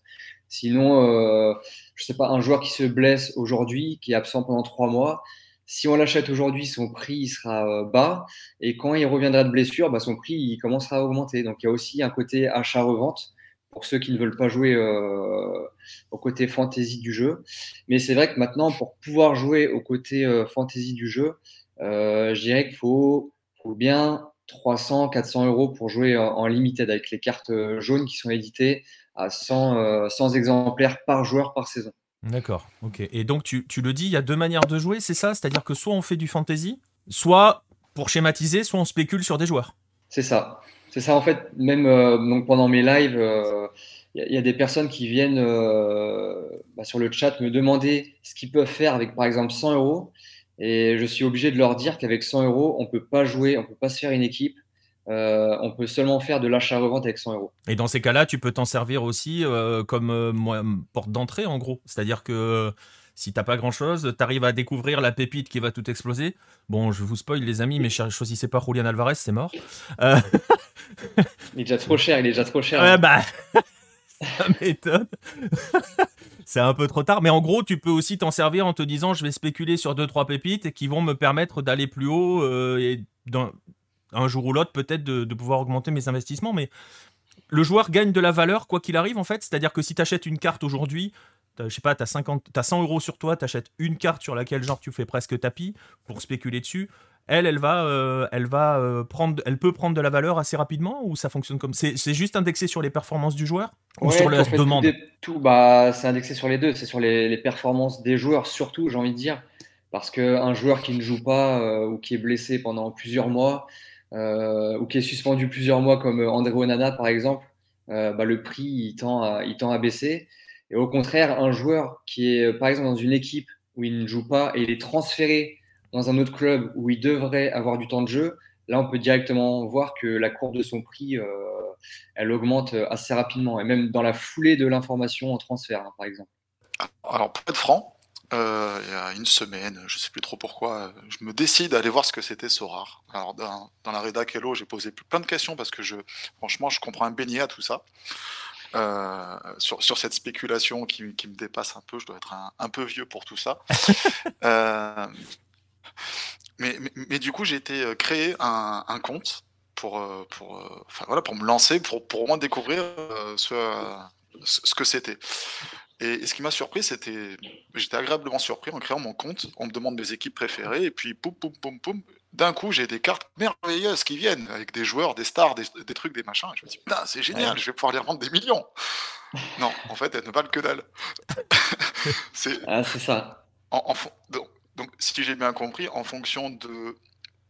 Sinon, je sais pas, un joueur qui se blesse aujourd'hui, qui est absent pendant trois mois, si on l'achète aujourd'hui, son prix sera euh, bas. Et quand il reviendra de blessure, bah, son prix il commencera à augmenter. Donc il y a aussi un côté achat-revente pour ceux qui ne veulent pas jouer euh, au côté fantasy du jeu. Mais c'est vrai que maintenant, pour pouvoir jouer au côté euh, fantasy du jeu, je dirais qu'il faut, bien 300, 400 euros pour jouer en, limited avec les cartes jaunes qui sont éditées à 100, 100 exemplaires par joueur par saison. D'accord, ok. Et donc tu, le dis, il y a deux manières de jouer, c'est ça? C'est-à-dire que soit on fait du fantasy, soit, pour schématiser, soit on spécule sur des joueurs. C'est ça. C'est ça, en fait, même euh, pendant mes lives, il euh, y, a des personnes qui viennent euh, bah, sur le chat me demander ce qu'ils peuvent faire avec, par exemple, 100 euros. Et je suis obligé de leur dire qu'avec 100 euros, on ne peut pas jouer, on ne peut pas se faire une équipe, on peut seulement faire de l'achat-revente avec 100 euros. Et dans ces cas-là, tu peux t'en servir aussi comme porte d'entrée, en gros. C'est-à-dire que si t'as pas grand-chose, tu arrives à découvrir la pépite qui va tout exploser. Bon, je vous spoil, les amis, mais choisissez pas Julian Alvarez, c'est mort. il est déjà trop cher, il est déjà trop cher. Ouais, bah, ça m'étonne. c'est un peu trop tard, mais en gros, tu peux aussi t'en servir en te disant je vais spéculer sur 2-3 pépites qui vont me permettre d'aller plus haut et dans, un jour ou l'autre peut-être de, pouvoir augmenter mes investissements, mais le joueur gagne de la valeur quoi qu'il arrive en fait. C'est-à-dire que si tu achètes une carte aujourd'hui, je sais pas, tu as, 100 euros sur toi, tu achètes une carte sur laquelle genre tu fais presque tapis pour spéculer dessus. Elle, elle va, euh, elle va euh, prendre, elle peut prendre de la valeur assez rapidement ou ça fonctionne comme c'est, juste indexé sur les performances du joueur ou sur la demande? Tout, bah, c'est indexé sur les deux, c'est sur les, performances des joueurs surtout, j'ai envie de dire, parce qu'un joueur qui ne joue pas euh, ou qui est blessé pendant plusieurs mois, ou qui est suspendu plusieurs mois comme André Onana par exemple, bah, le prix il tend, à, il tend à baisser. Et au contraire, un joueur qui est par exemple dans une équipe où il ne joue pas et il est transféré dans un autre club où il devrait avoir du temps de jeu, là on peut directement voir que la courbe de son prix, elle augmente assez rapidement, et même dans la foulée de l'information en transfert, hein, par exemple. Alors, pour être franc, euh, il y a une semaine, je sais plus trop pourquoi, je me décide à aller voir ce que c'était Sorar. Alors dans, la rédac j'ai posé plein de questions parce que je, franchement, je comprends un beignet à tout ça. Euh, sur, sur, cette spéculation qui, qui, me dépasse un peu, je dois être un, peu vieux pour tout ça. euh, mais, mais, mais, du coup, j'ai été créer un, un compte pour, pour, enfin, voilà, pour me lancer, pour, pour au moins découvrir ce, ce que c'était. Et, ce qui m'a surpris, c'était. J'étais agréablement surpris en créant mon compte. On me demande mes équipes préférées, et puis poum, poum, poum, poum. D'un coup, j'ai des cartes merveilleuses qui viennent, avec des joueurs, des stars, des, trucs, des machins. Et je me dis, putain, c'est génial, je vais pouvoir les revendre des millions. non, en fait, elles ne valent que dalle. c'est ah, ça. En, donc, donc, si j'ai bien compris, en fonction de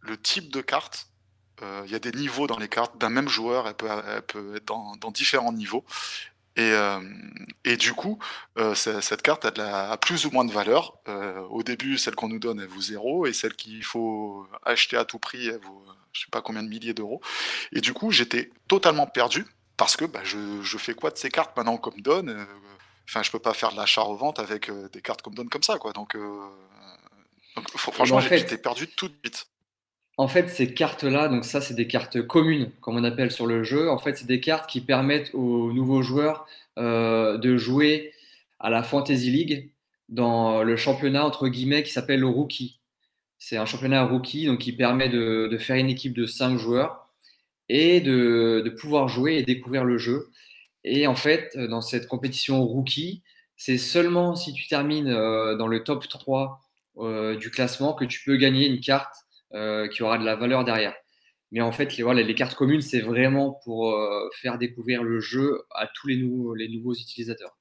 le type de carte, euh, il y a des niveaux dans les cartes d'un même joueur, elle peut, elle peut être dans, dans, différents niveaux. Et, euh, et du coup, euh, cette carte a, de la, plus ou moins de valeur. Euh, au début, celle qu'on nous donne, elle vaut zéro, et celle qu'il faut acheter à tout prix, elle vaut je sais pas combien de milliers d'euros. Et du coup, j'étais totalement perdu parce que bah, je, je, fais quoi de ces cartes maintenant qu'on me donne Enfin, je peux pas faire de l'achat-revente avec des cartes qu'on me donne comme ça, quoi. Donc, franchement, j'étais perdu tout de suite. En fait, ces cartes-là, donc ça, c'est des cartes communes, comme on appelle sur le jeu. En fait, c'est des cartes qui permettent aux nouveaux joueurs de jouer à la Fantasy League dans le championnat entre guillemets qui s'appelle le Rookie. C'est un championnat rookie donc qui permet de, faire une équipe de 5 joueurs et de, pouvoir jouer et découvrir le jeu. Et en fait, dans cette compétition rookie, c'est seulement si tu termines euh, dans le top 3 euh, du classement que tu peux gagner une carte euh, qui aura de la valeur derrière. Mais en fait, les, voilà, les cartes communes, c'est vraiment pour faire découvrir le jeu à tous les nouveaux, les nouveaux utilisateurs.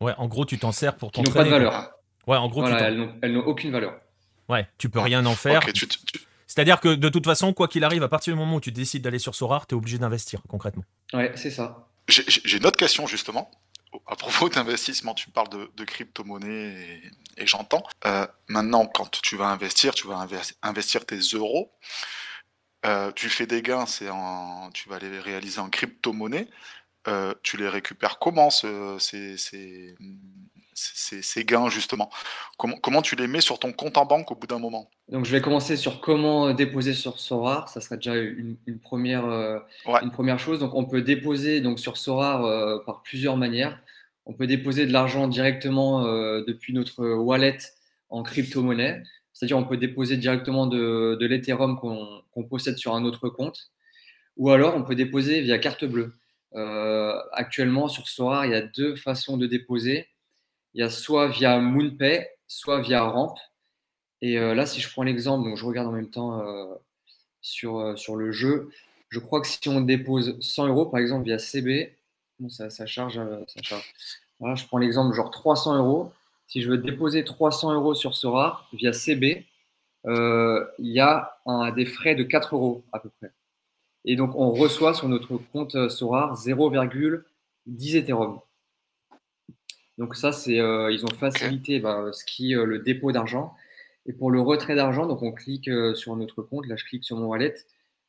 Ouais, en gros, tu t'en sers pour ton Qui n'ont pas de valeur. Ouais, en gros, elles n'ont aucune valeur. Ouais, tu peux rien en faire. C'est-à-dire que de toute façon, quoi qu'il arrive, à partir du moment où tu décides d'aller sur Sorar, tu es obligé d'investir concrètement. Ouais, c'est ça. J'ai une autre question justement. À propos d'investissement, tu parles de, crypto-monnaie et, j'entends. Euh, maintenant, quand tu vas investir, tu vas investir tes euros. Euh, tu fais des gains, tu vas les réaliser en crypto-monnaie. Euh, tu les récupères comment gains justement comment, comment tu les mets sur ton compte en banque au bout d'un moment? Donc je vais commencer sur comment déposer sur Sorar, ça serait déjà une, première, euh, une première chose. Donc on peut déposer donc, sur Sorar euh, par plusieurs manières. On peut déposer de l'argent directement depuis notre wallet en crypto-monnaie, c'est-à-dire on peut déposer directement de, de l'Ethereum qu'on possède sur un autre compte, ou alors on peut déposer via carte bleue. Euh, actuellement, sur Sora, il y a deux façons de déposer. Il y a soit via MoonPay, soit via Ramp. Et euh, là, si je prends l'exemple, donc je regarde en même temps euh, sur, sur le jeu, je crois que si on dépose 100 euros, par exemple, via CB, ça, charge. Voilà, je prends l'exemple, genre 300 euros. Si je veux déposer 300 euros sur Sora via CB, il y a des frais de 4 euros à peu près. Et donc, on reçoit sur notre compte euh, Sorar 0,10 Ethereum. Donc ça, c'est euh, ils ont facilité bah, ce qui euh, le dépôt d'argent. Et pour le retrait d'argent, donc on clique sur notre compte. Là, je clique sur mon wallet.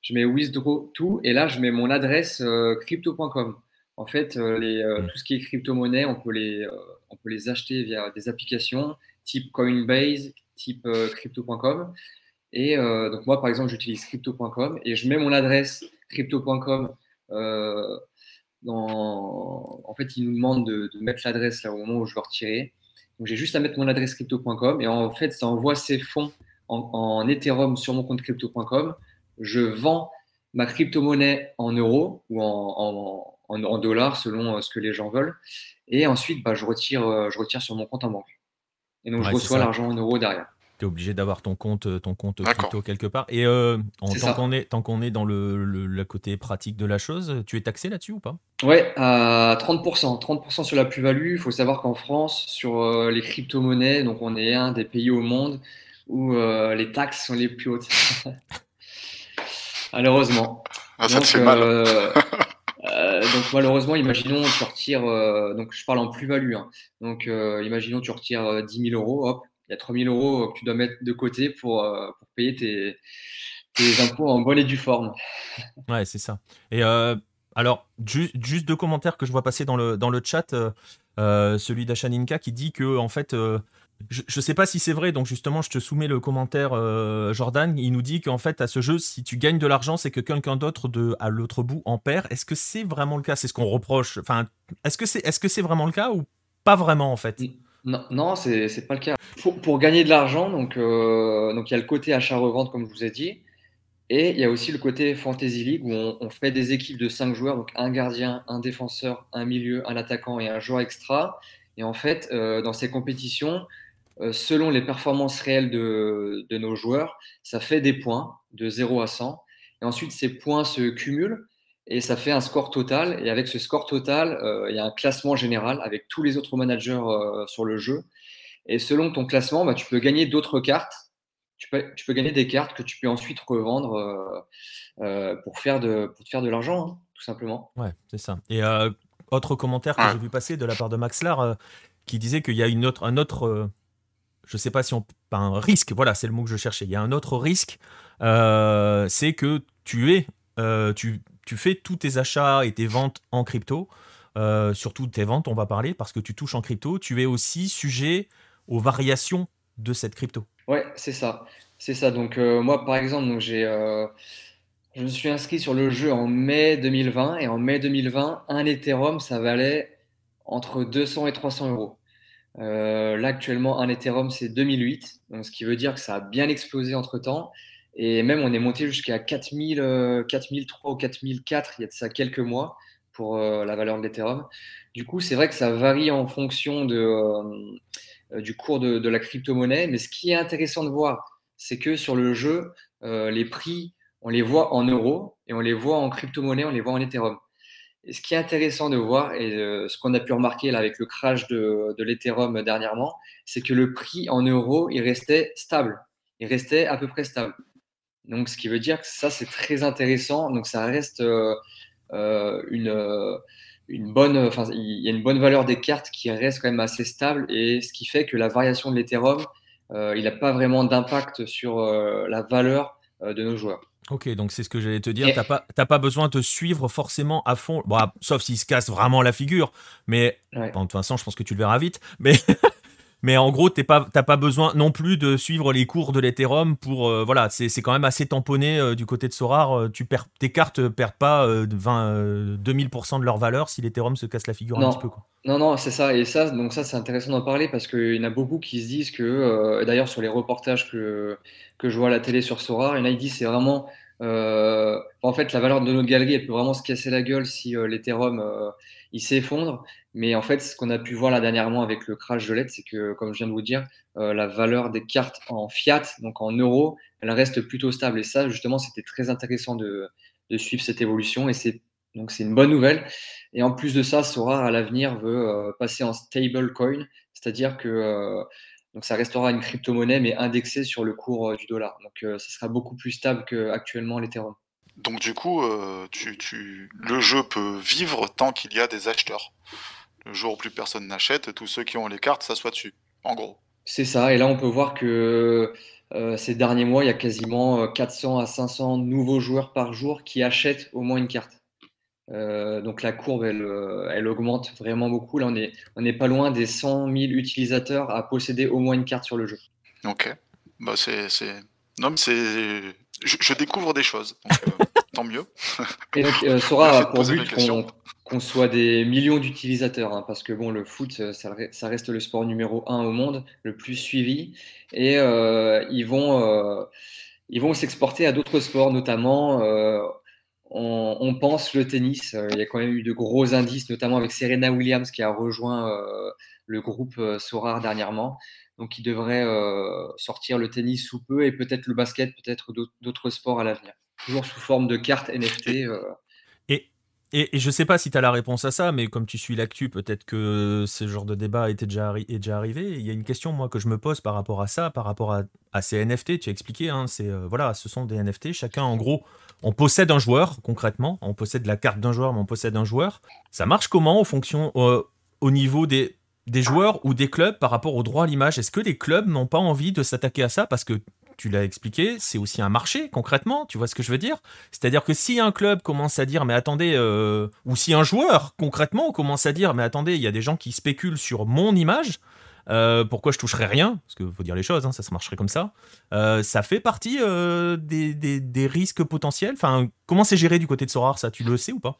Je mets withdraw tout et là, je mets mon adresse crypto.com. En fait, les, mmh. tout ce qui est crypto-monnaie, on, peut les, on peut les acheter via des applications type Coinbase, type crypto.com. Et euh, donc moi, par exemple, j'utilise crypto.com et je mets mon adresse crypto.com. Euh, dans... En fait, il nous demande de, mettre l'adresse là au moment où je veux retirer. Donc j'ai juste à mettre mon adresse crypto.com et en fait, ça envoie ces fonds en, Ethereum sur mon compte crypto.com. Je vends ma crypto-monnaie en euros ou en, en, dollars selon euh, ce que les gens veulent. Et ensuite, bah, je, retire, je retire sur mon compte en banque. Et donc, je reçois l'argent en euros derrière obligé d'avoir ton compte, euh, ton compte crypto quelque part. Et euh, tant qu'on est, tant qu'on est dans le, côté pratique de la chose, tu es taxé là-dessus ou pas? Ouais, à 30%. 30% sur la plus-value. Il faut savoir qu'en France, sur euh, les crypto-monnaies, donc on est un des pays au monde où les taxes sont les plus hautes. Malheureusement. Ah, ça donc, fait mal. donc malheureusement, imaginons tu retires, donc je parle en plus-value, hein. donc imaginons tu retires 10 000 euros, hop, il y a 3000 euros que tu dois mettre de côté pour, euh, pour payer tes, tes, impôts en bonne et due forme. Ouais, c'est ça. Et euh, alors, juste deux commentaires que je vois passer dans le, dans le chat. Euh, celui d'Achaninka qui dit que, en fait, je ne sais pas si c'est vrai, donc justement, je te soumets le commentaire, Jordan. Il nous dit qu'en fait, à ce jeu, si tu gagnes de l'argent, c'est que quelqu'un d'autre à l'autre bout en perd. Est-ce que c'est vraiment le cas? C'est ce qu'on reproche. Enfin, est-ce que c'est est -ce c'est vraiment le cas ou pas vraiment, en fait? Non, non c'est n'est pas le cas. Pour, gagner de l'argent, donc euh, donc il y a le côté achat-revente, comme je vous ai dit, et il y a aussi le côté Fantasy League où on, fait des équipes de 5 joueurs, donc un gardien, un défenseur, un milieu, un attaquant et un joueur extra. Et en fait, euh, dans ces compétitions, euh, selon les performances réelles de, de, nos joueurs, ça fait des points de 0 à 100. Et ensuite, ces points se cumulent et ça fait un score total. Et avec ce score total, euh, il y a un classement général avec tous les autres managers euh, sur le jeu. Et selon ton classement, bah, tu peux gagner d'autres cartes. Tu peux, tu peux, gagner des cartes que tu peux ensuite revendre euh, pour, faire de, pour te faire de l'argent, hein, tout simplement. Ouais, c'est ça. Et autre commentaire que j'ai vu passer de la part de Maxlar qui disait qu'il y a une autre, un autre je sais pas si on pas un risque voilà c'est le mot que je cherchais il y a un autre risque c'est que tu es tu tu fais tous tes achats et tes ventes en crypto, euh, surtout tes ventes, on va parler, parce que tu touches en crypto, tu es aussi sujet aux variations de cette crypto. Ouais, c'est ça. C'est ça. Donc, euh, moi, par exemple, euh, je me suis inscrit sur le jeu en mai 2020. Et en mai 2020, un Ethereum, ça valait entre 200 et 300 euros. là, actuellement, un Ethereum, c'est 2008. Donc, ce qui veut dire que ça a bien explosé entre temps. Et même, on est monté jusqu'à 4000, 4003 ou 4004 il y a de ça quelques mois pour euh, la valeur de l'Ethereum. Du coup, c'est vrai que ça varie en fonction de, euh, du cours de, la crypto-monnaie. Mais ce qui est intéressant de voir, c'est que sur le jeu, euh, les prix, on les voit en euros et on les voit en crypto-monnaie, on les voit en Ethereum. Et ce qui est intéressant de voir, et ce qu'on a pu remarquer là avec le crash de, de l'Ethereum dernièrement, c'est que le prix en euros, il restait stable. Il restait à peu près stable. Donc, ce qui veut dire que ça, c'est très intéressant. Donc, ça reste euh, une, euh, une bonne, enfin, il y a une bonne valeur des cartes qui reste quand même assez stable et ce qui fait que la variation de l'Ethereum, euh, il n'a pas vraiment d'impact sur la valeur de nos joueurs. Ok, donc c'est ce que j'allais te dire. Tu n'as pas, pas besoin de te suivre forcément à fond. Bon, sauf s'il se casse vraiment la figure. Mais de toute façon, je pense que tu le verras vite. Mais mais en gros, tu pas, pas besoin non plus de suivre les cours de l'Ethereum pour. Euh, voilà, c'est quand même assez tamponné euh, du côté de Sorar. Euh, tu perds, tes cartes ne perdent pas 20, 2000% de leur valeur si l'Ethereum se casse la figure un petit peu. Quoi. Non, non, c'est ça. Et ça, donc ça, c'est intéressant d'en parler parce qu'il y en a beaucoup qui se disent que, d'ailleurs, sur les reportages que, que je vois à la télé sur Sorar, il y en a qui disent c'est vraiment. en fait, la valeur de notre galerie, elle peut vraiment se casser la gueule si l'Ethereum il s'effondre. Mais en fait, ce qu'on a pu voir là dernièrement avec le crash de l'aide, c'est que, comme je viens de vous dire, euh, la valeur des cartes en fiat, donc en euros, elle reste plutôt stable. Et ça, justement, c'était très intéressant de, suivre cette évolution. Et c'est donc une bonne nouvelle. Et en plus de ça, Sora à l'avenir veut euh, passer en stable coin, c'est-à-dire que euh, donc ça restera une crypto-monnaie mais indexée sur le cours du dollar. Donc ça sera beaucoup plus stable qu'actuellement l'Ethereum. Donc du coup, tu, le jeu peut vivre tant qu'il y a des acheteurs. Le jour où plus personne n'achète, tous ceux qui ont les cartes s'assoient dessus, en gros. C'est ça, et là on peut voir que euh, ces derniers mois, il y a quasiment 400 euh, à 500 nouveaux joueurs par jour qui achètent au moins une carte. Euh, donc la courbe, elle, augmente vraiment beaucoup. Là, on n'est on est pas loin des 100 000 utilisateurs à posséder au moins une carte sur le jeu. Ok. Bah, c'est, Non, mais c'est... Je, découvre des choses, donc tant mieux. Et donc, Sora pour but qu'on soit des millions d'utilisateurs, hein, parce que bon, le foot, euh, ça, reste le sport numéro un au monde, le plus suivi, et euh, ils vont, euh, ils vont s'exporter à d'autres sports, notamment, on, pense le tennis. il y a quand même eu de gros indices, notamment avec Serena Williams qui a rejoint le groupe Sorar dernièrement. Donc, il devrait sortir le tennis sous peu et peut-être le basket, peut-être d'autres sports à l'avenir. Toujours sous forme de cartes NFT. Et, je ne sais pas si tu as la réponse à ça, mais comme tu suis l'actu, peut-être que ce genre de débat était déjà, est déjà arrivé. Il y a une question, moi, que je me pose par rapport à ça, par rapport à, ces NFT. Tu as expliqué, hein, c'est, euh, voilà, ce sont des NFT. Chacun, en gros, on possède un joueur, concrètement. On possède la carte d'un joueur, mais on possède un joueur. Ça marche comment en fonction, euh, au niveau des, des joueurs ou des clubs par rapport au droit à l'image. Est-ce que les clubs n'ont pas envie de s'attaquer à ça? Parce que tu l'as expliqué, c'est aussi un marché concrètement, tu vois ce que je veux dire? C'est-à-dire que si un club commence à dire mais attendez, euh, ou si un joueur concrètement commence à dire mais attendez, il y a des gens qui spéculent sur mon image, euh, pourquoi je toucherais rien? Parce qu'il faut dire les choses, hein, ça se marcherait comme ça. Euh, ça fait partie des, des, risques potentiels? Enfin, comment c'est géré du côté de Sorar, ça? Tu le sais ou pas?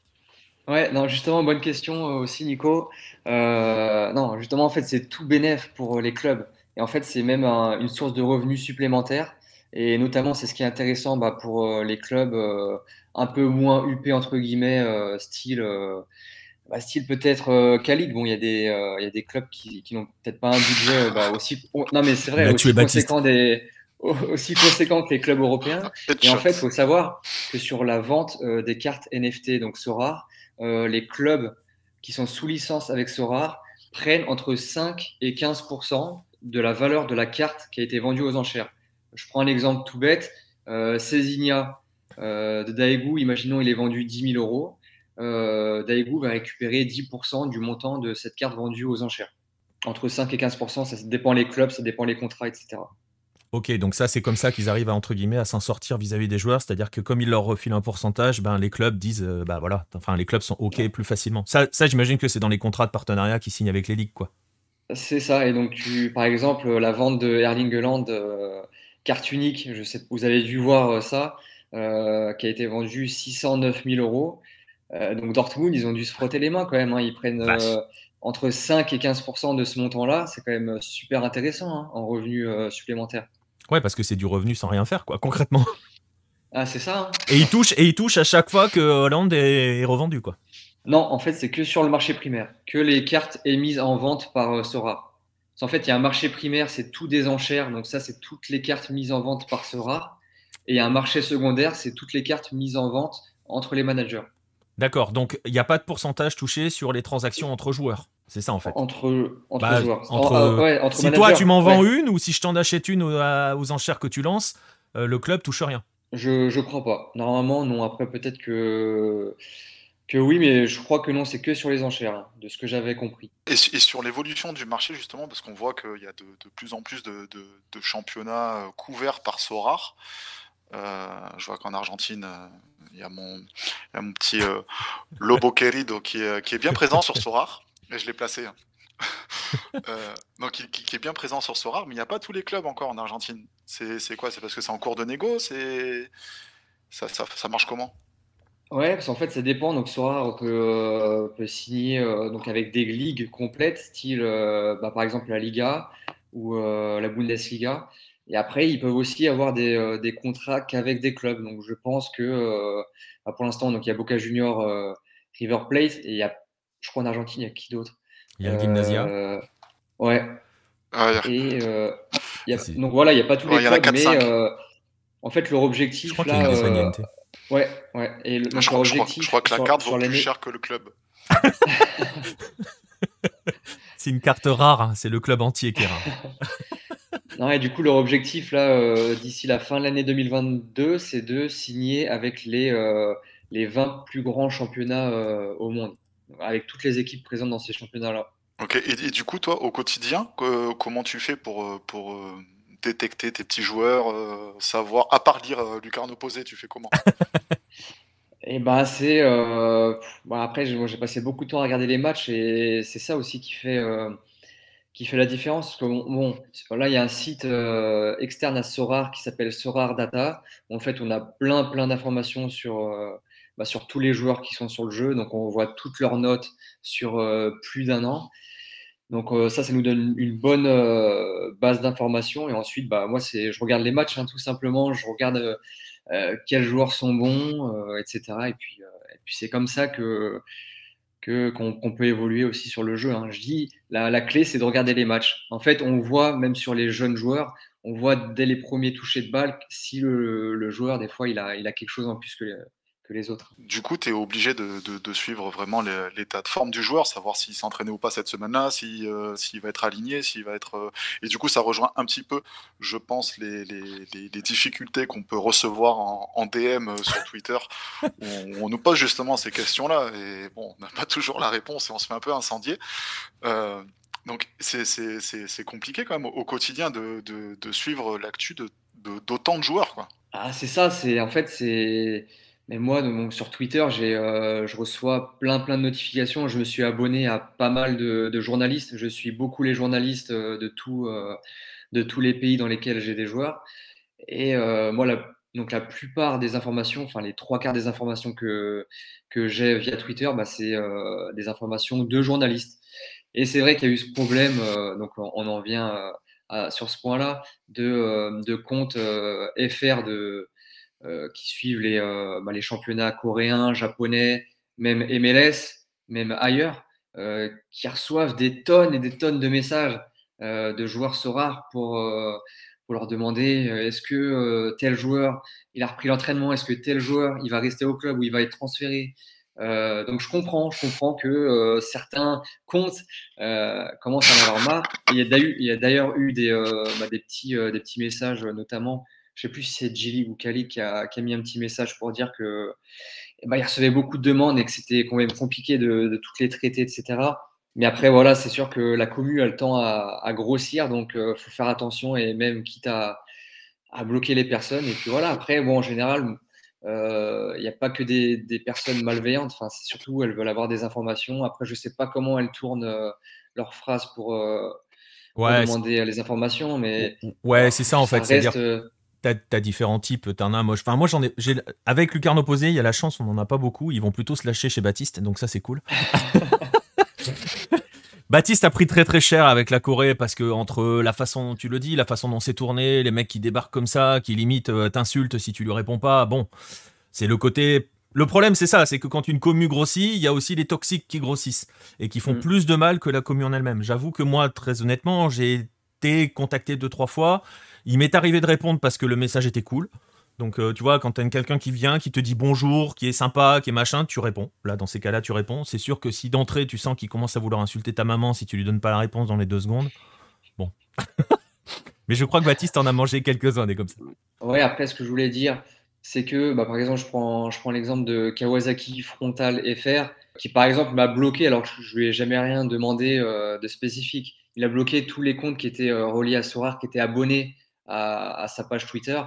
Ouais, non, justement, bonne question aussi, Nico. non, justement, en fait, c'est tout bénéf pour les clubs. Et en fait, c'est même une source de revenus supplémentaires. Et notamment, c'est ce qui est intéressant bah, pour euh, les clubs euh, un peu moins huppés, entre guillemets, euh, style, bah, style peut-être Khalid. Bon, il y, a des, il y a des clubs qui, qui n'ont peut-être pas un budget bah, aussi. Non, mais c'est vrai, aussi conséquent, des, aussi conséquent que les clubs européens. Et en fait, il faut savoir que sur la vente des cartes NFT, donc Sorar, les clubs qui sont sous licence avec Sorar prennent entre 5 et 15% de la valeur de la carte qui a été vendue aux enchères. Je prends un exemple tout bête. Euh, euh de Daegu, imaginons il est vendu 10 000 euros. Euh, Daegu va récupérer 10% du montant de cette carte vendue aux enchères. Entre 5 et 15%, ça dépend les clubs, ça dépend les contrats, etc. Ok, donc ça, c'est comme ça qu'ils arrivent à, entre guillemets, à s'en sortir vis-à-vis des joueurs. C'est-à-dire que comme ils leur refilent un pourcentage, ben, les clubs disent, euh, bah voilà, enfin, les clubs sont ok plus facilement. Ça, ça j'imagine que c'est dans les contrats de partenariat qu'ils signent avec les ligues, quoi. C'est ça. Et donc, tu, par exemple, la vente de Erling Haaland, carte unique, je sais, vous avez dû voir ça, qui a été vendu 609 000 euros. donc, Dortmund, ils ont dû se frotter les mains quand même. Hein. Ils prennent entre 5 et 15% de ce montant-là, c'est quand même euh, super intéressant hein, en revenus euh, supplémentaires. Ouais, parce que c'est du revenu sans rien faire, quoi, concrètement. Ah, c'est ça. Hein. Et il touche et il touche à chaque fois que Hollande est, revendu, quoi. Non, en fait, c'est que sur le marché primaire, que les cartes émises en vente par euh, Sora. En fait, il y a un marché primaire, c'est tout des enchères, donc ça, c'est toutes les cartes mises en vente par Sora. Et il y a un marché secondaire, c'est toutes les cartes mises en vente entre les managers. D'accord, donc il n'y a pas de pourcentage touché sur les transactions entre joueurs. C'est ça en fait. Entre, entre bah, joueurs. Entre, si toi tu m'en vends une ou si je t'en achète une aux, enchères que tu lances, euh, le club touche rien. Je, je crois pas. Normalement, non. Après, peut-être que, que oui, mais je crois que non, c'est que sur les enchères, hein, de ce que j'avais compris. Et, sur l'évolution du marché, justement, parce qu'on voit qu'il y a de, plus en plus de, de championnats euh, couverts par Sorar. Euh, je vois qu'en Argentine, euh, il y, a mon, mon petit euh, Lobo Querido qui est, qui est bien présent sur Sorar. Et je l'ai placé. Hein. donc, qui, est bien présent sur Sorar, mais il n'y a pas tous les clubs encore en Argentine. C'est quoi? C'est parce que c'est en cours de négo? C'est ça, ça, ça, marche comment? Ouais, parce qu'en fait, ça dépend. Donc, Sorar peut, peut signer donc avec des ligues complètes, style bah, par exemple la Liga ou la Bundesliga. Et après, ils peuvent aussi avoir des, euh, des contrats qu'avec des clubs. Donc, je pense que euh, bah, pour l'instant, donc il y a Boca Junior, euh, River Plate, et il y a, je crois en Argentine, il y a qui d'autre Il y a le Gymnasia. Ouais. Ah, et y a, donc voilà, il n'y a pas tous les clubs, mais en fait, leur objectif je crois là. Y a ouais, ouais. Et le, je, crois, objectif, je, crois, que la carte vaut plus cher que le club. c'est une carte rare, hein. c'est le club entier qui est rare. Non, et du coup, leur objectif, là, euh, d'ici la fin de l'année 2022, c'est de signer avec les, euh, les 20 plus grands championnats euh, au monde, avec toutes les équipes présentes dans ces championnats-là. Ok, et, du coup, toi, au quotidien, comment tu fais pour, pour détecter tes petits joueurs, savoir, à part lire Lucarne opposé, tu fais comment? Et eh bah, c'est. Bon, après, j'ai passé beaucoup de temps à regarder les matchs et c'est ça aussi qui fait qui fait la différence. bon, là, il y a un site euh, externe à Sorar qui s'appelle Sorar Data. En fait, on a plein, plein d'informations sur, euh, bah, sur tous les joueurs qui sont sur le jeu. Donc, on voit toutes leurs notes sur euh, plus d'un an. Donc, ça, ça nous donne une bonne base d'informations. Et ensuite, bah, moi, c'est, je regarde les matchs, hein, tout simplement. Je regarde quels joueurs sont bons, etc. Et puis, c'est comme ça que qu'on peut évoluer aussi sur le jeu. Hein. Je dis, la, clé, c'est de regarder les matchs. En fait, on voit, même sur les jeunes joueurs, on voit dès les premiers touchés de balle si le, joueur, des fois, il a, il a quelque chose en plus que, que les autres. Du coup, tu es obligé de, de, suivre vraiment l'état de forme du joueur, savoir s'il s'entraînait ou pas cette semaine-là, euh, s'il va être aligné, s'il va être. Euh, et du coup, ça rejoint un petit peu, je pense, les, les, les, difficultés qu'on peut recevoir en, en, DM euh, sur Twitter, où on, nous pose justement ces questions-là, et bon, on n'a pas toujours la réponse et on se fait un peu incendier. donc, c'est compliqué quand même au, quotidien de, de suivre l'actu d'autant de, de joueurs, quoi. Ah, c'est ça, c'est en fait, c'est mais moi, donc, sur Twitter, j'ai, euh, je reçois plein, plein de notifications. Je me suis abonné à pas mal de, journalistes. Je suis beaucoup les journalistes euh, de, tout, euh, de tous les pays dans lesquels j'ai des joueurs. Et moi, la, donc la plupart des informations, enfin les trois quarts des informations que, que j'ai via Twitter, bah, c'est des informations de journalistes. Et c'est vrai qu'il y a eu ce problème, donc on, en vient sur ce point-là, de, de comptes FR de qui suivent les, euh, bah, les, championnats coréens, japonais, même MLS, même ailleurs, euh, qui reçoivent des tonnes et des tonnes de messages de joueurs so rares pour, pour leur demander est-ce que tel joueur il a repris l'entraînement, est-ce que tel joueur il va rester au club ou il va être transféré? donc je comprends, je comprends que certains comptes commencent à en avoir marre. il y a d'ailleurs eu des, bah, des, petits, des petits messages, notamment je ne sais plus si c'est Gilly ou Kali qui a, mis un petit message pour dire que eh ben, il recevait beaucoup de demandes et que c'était quand même compliqué de, toutes les traiter, etc. Mais après, voilà, c'est sûr que la commu a le temps à, grossir, donc il euh, faut faire attention et même quitte à, à bloquer les personnes. Et puis voilà, après, bon, en général, il n'y a pas que des, des personnes malveillantes. Enfin, c'est surtout, elles veulent avoir des informations. Après, je ne sais pas comment elles tournent leurs phrases pour, demander les informations, mais ouais, c'est ça en fait. cest T'as as différents types, t'en as, moi, enfin, moi j'en ai, avec Lucarne Posé, il y a la chance, on n'en a pas beaucoup, ils vont plutôt se lâcher chez Baptiste, donc ça c'est cool. Baptiste a pris très très cher avec la Corée parce que entre la façon dont tu le dis, la façon dont c'est tourné, les mecs qui débarquent comme ça, qui limite euh, t'insultent si tu lui réponds pas, bon, c'est le côté le problème, c'est ça, c'est que quand une commu grossit, il y a aussi les toxiques qui grossissent et qui font mm. plus de mal que la commu en elle-même. J'avoue que moi, très honnêtement, j'ai été contacté deux, trois fois. Il m'est arrivé de répondre parce que le message était cool. Donc, euh, tu vois, quand t'as quelqu'un qui vient, qui te dit bonjour, qui est sympa, qui est machin, tu réponds. Là, dans ces cas-là, tu réponds. C'est sûr que si d'entrée, tu sens qu'il commence à vouloir insulter ta maman si tu lui donnes pas la réponse dans les deux secondes, bon. Mais je crois que Baptiste en a mangé quelques-uns des comme ça. Ouais, après, ce que je voulais dire, c'est que, bah, par exemple, je prends, l'exemple de Kawasaki Frontal FR, qui par exemple m'a bloqué alors que je lui ai jamais rien demandé euh, de spécifique. Il a bloqué tous les comptes qui étaient euh, reliés à Sorar, qui étaient abonnés à, sa page Twitter.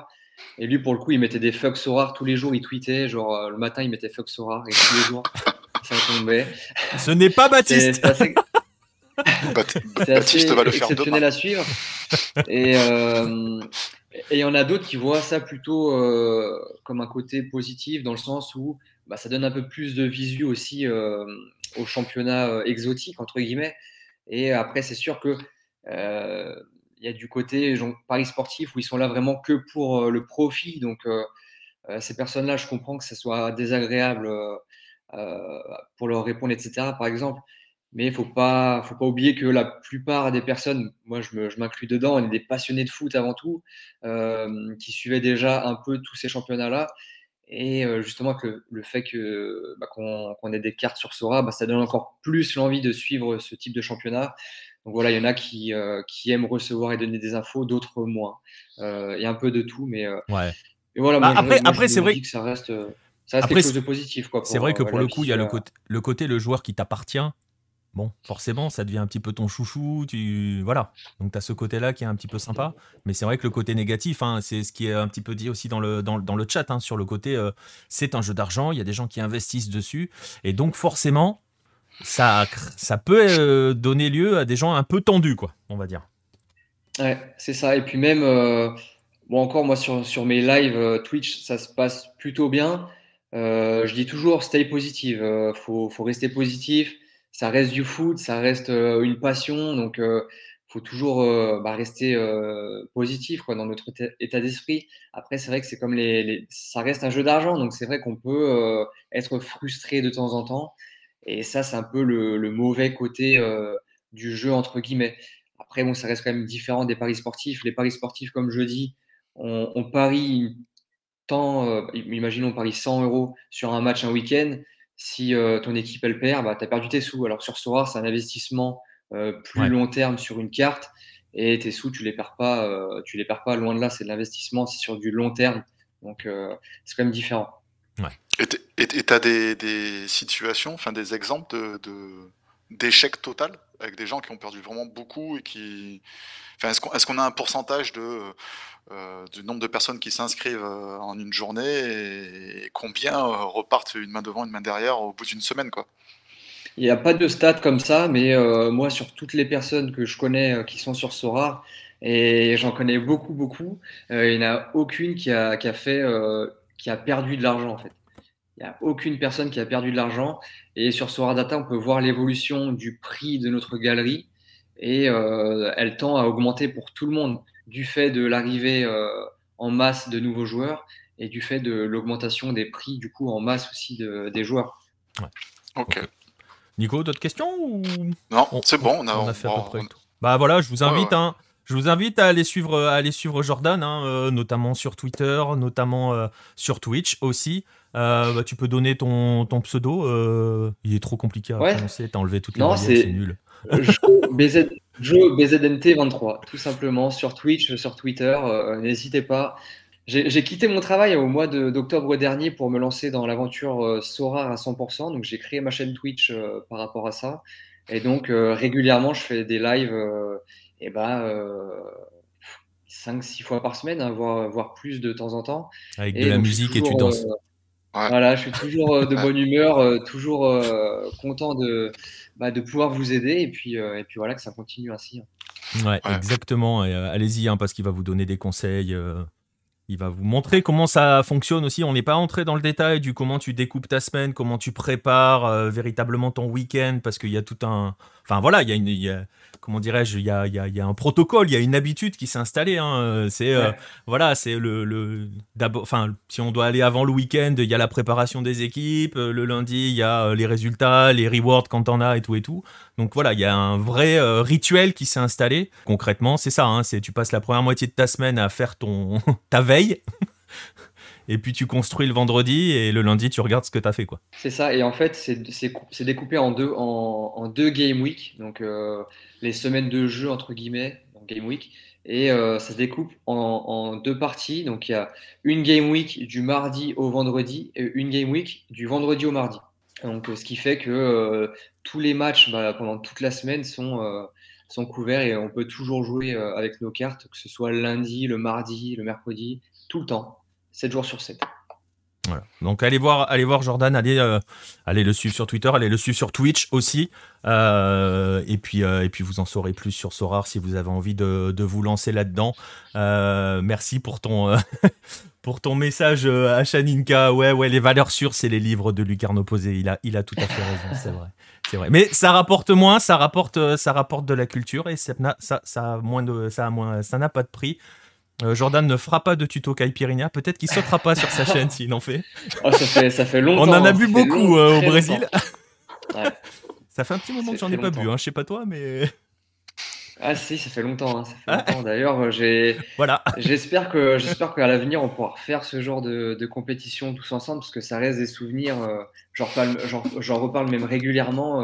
Et lui, pour le coup, il mettait des fuck Sorar tous les jours. Il tweetait, genre euh, le matin, il mettait fuck Sorar et tous les jours, ça tombait. Ce n'est pas Baptiste. C'est assez, Baptiste va le faire exceptionnel à suivre. Et, et il y en a d'autres qui voient ça plutôt euh, comme un côté positif, dans le sens où bah, ça donne un peu plus de visu aussi euh, au championnat euh, exotique, entre guillemets. Et après, c'est sûr que y a du côté paris sportif où ils sont là vraiment que pour le profit. Donc, ces personnes-là, je comprends que ce soit désagréable pour leur répondre, etc. Par exemple, mais il faut pas, faut pas oublier que la plupart des personnes, moi je m'inclus dedans, on est des passionnés de foot avant tout, euh, qui suivaient déjà un peu tous ces championnats-là. Et euh, justement, que le fait bah, qu'on ait des cartes sur Sora, bah, ça donne encore plus l'envie de suivre ce type de championnat. Donc voilà, il y en a qui, euh, qui aiment recevoir et donner des infos, d'autres moins. Il y a un peu de tout, mais ouais. Et voilà, bah, après, après c'est vrai que ça reste, ça reste quelque chose de positif. C'est vrai que pour le coup, il y a le côté, le côté le joueur qui t'appartient bon, forcément, ça devient un petit peu ton chouchou. Tu... Voilà. Donc, tu as ce côté-là qui est un petit peu sympa. Mais c'est vrai que le côté négatif, hein, c'est ce qui est un petit peu dit aussi dans le, dans, dans le chat, hein, sur le côté euh, c'est un jeu d'argent, il y a des gens qui investissent dessus. Et donc, forcément, ça, ça peut euh, donner lieu à des gens un peu tendus, quoi, on va dire. Ouais, c'est ça. Et puis, même, euh, bon, encore, moi, sur, sur mes lives Twitch, ça se passe plutôt bien. je dis toujours stay positive. faut, faut rester positif ça reste du foot, ça reste euh, une passion, donc euh, faut toujours euh, bah, rester positif quoi, dans notre état d'esprit. Après, c'est vrai que c'est comme les, ça reste un jeu d'argent, donc c'est vrai qu'on peut être frustré de temps en temps, et ça, c'est un peu le, mauvais côté du jeu entre guillemets. Après, bon, ça reste quand même différent des paris sportifs. Les paris sportifs, comme je dis, on, on parie tant, imaginons on parie 100 euros sur un match un week-end si euh, ton équipe elle perd, bah, tu as perdu tes sous. Alors sur Sora, c'est un investissement euh, plus long terme sur une carte et tes sous, tu les perds pas, euh, tu les perds pas loin de là. C'est de l'investissement, c'est sur du long terme. Donc c'est quand même différent. Et tu as des, situations, enfin des exemples de, d'échec total avec des gens qui ont perdu vraiment beaucoup et qui. Enfin, est-ce qu'on a un pourcentage de euh, du nombre de personnes qui s'inscrivent euh, en une journée et, combien euh, repartent une main devant, une main derrière au bout d'une semaine. Quoi? Il n'y a pas de stats comme ça, mais moi, sur toutes les personnes que je connais qui sont sur Sora, et j'en connais beaucoup, beaucoup, il n'y en a aucune qui a, qui a fait, qui a perdu de l'argent en fait. Il n'y a aucune personne qui a perdu de l'argent. Et sur Sora Data, on peut voir l'évolution du prix de notre galerie et elle tend à augmenter pour tout le monde du fait de l'arrivée euh, en masse de nouveaux joueurs et du fait de l'augmentation des prix du coup en masse aussi des joueurs. Ok. Nico, d'autres questions ou... Non, c'est bon, on a, fait à peu près tout. Bah voilà, je vous invite, Hein, je vous invite à aller suivre, à aller suivre Jordan, hein, euh, notamment sur Twitter, notamment euh, sur Twitch aussi. bah, tu peux donner ton, ton pseudo. il est trop compliqué à prononcer. T'as enlevé toutes les c'est nul. BZ, Joe BZNT23, tout simplement, sur Twitch, sur Twitter. Euh, n'hésitez pas. J'ai quitté mon travail au mois d'octobre dernier pour me lancer dans l'aventure euh, Sora à 100%. Donc, j'ai créé ma chaîne Twitch euh, par rapport à ça. Et donc, régulièrement, je fais des lives et bah, 5-6 fois par semaine, hein, voire, plus de temps en temps. Avec de la musique et tu danses. Voilà, je suis toujours de bonne humeur, toujours content de, bah, de pouvoir vous aider et puis, et puis voilà, que ça continue ainsi. Hein. Ouais, exactement. allez-y, hein, parce qu'il va vous donner des conseils. Il va vous montrer comment ça fonctionne aussi. On n'est pas entré dans le détail du comment tu découpes ta semaine, comment tu prépares véritablement ton week-end, parce qu'il y a tout un. Enfin voilà, il y a une, comment dirais-je, il y a, y a, un protocole, il y a une habitude qui s'est installée. Hein. C'est euh, voilà, c'est le, le d'abord, enfin, si on doit aller avant le week-end, il y a la préparation des équipes. Euh, le lundi, il y a euh, les résultats, les rewards quand on a et tout et tout. Donc voilà, il y a un vrai rituel qui s'est installé. Concrètement, c'est ça. Hein, c'est tu passes la première moitié de ta semaine à faire ton ta veille. Et puis tu construis le vendredi et le lundi tu regardes ce que tu as fait quoi. C'est ça et en fait c'est découpé en deux en, deux game week donc euh, les semaines de jeu entre guillemets game week et euh, ça se découpe en, deux parties donc il y a une game week du mardi au vendredi et une game week du vendredi au mardi. Donc ce qui fait que euh, tous les matchs bah, pendant toute la semaine sont sont couverts et on peut toujours jouer avec nos cartes, que ce soit lundi, le mardi, le mercredi, tout le temps. 7 jours sur 7. Voilà. Donc allez voir, allez voir Jordan, allez, euh, allez le suivre sur Twitter, allez le suivre sur Twitch aussi. Euh, et, puis, euh, et puis vous en saurez plus sur Sorar si vous avez envie de, de vous lancer là-dedans. merci pour ton, pour ton message à Shaninka. Ouais, ouais, les valeurs sûres, c'est les livres de Lucarno Posé. Il a, il a tout à fait raison, c'est vrai. C'est vrai. Mais ça rapporte moins, ça rapporte, ça rapporte de la culture et ça, ça, ça a moins de, ça a moins, ça n'a pas de prix. Euh, Jordan ne fera pas de tuto caipirinha. Peut-être qu'il sautera pas sur sa chaîne s'il en fait. Oh, ça fait. Ça fait longtemps. On en a vu beaucoup euh, au Brésil. Ça fait un petit moment que j'en ai pas bu. Hein. Je sais pas toi, mais. Ah si, ça fait longtemps. Hein. Ça fait ah. longtemps. D'ailleurs, euh, j'ai. Voilà. J'espère que j'espère qu'à l'avenir on pourra refaire ce genre de, compétition tous ensemble parce que ça reste des souvenirs. J'en reparle même régulièrement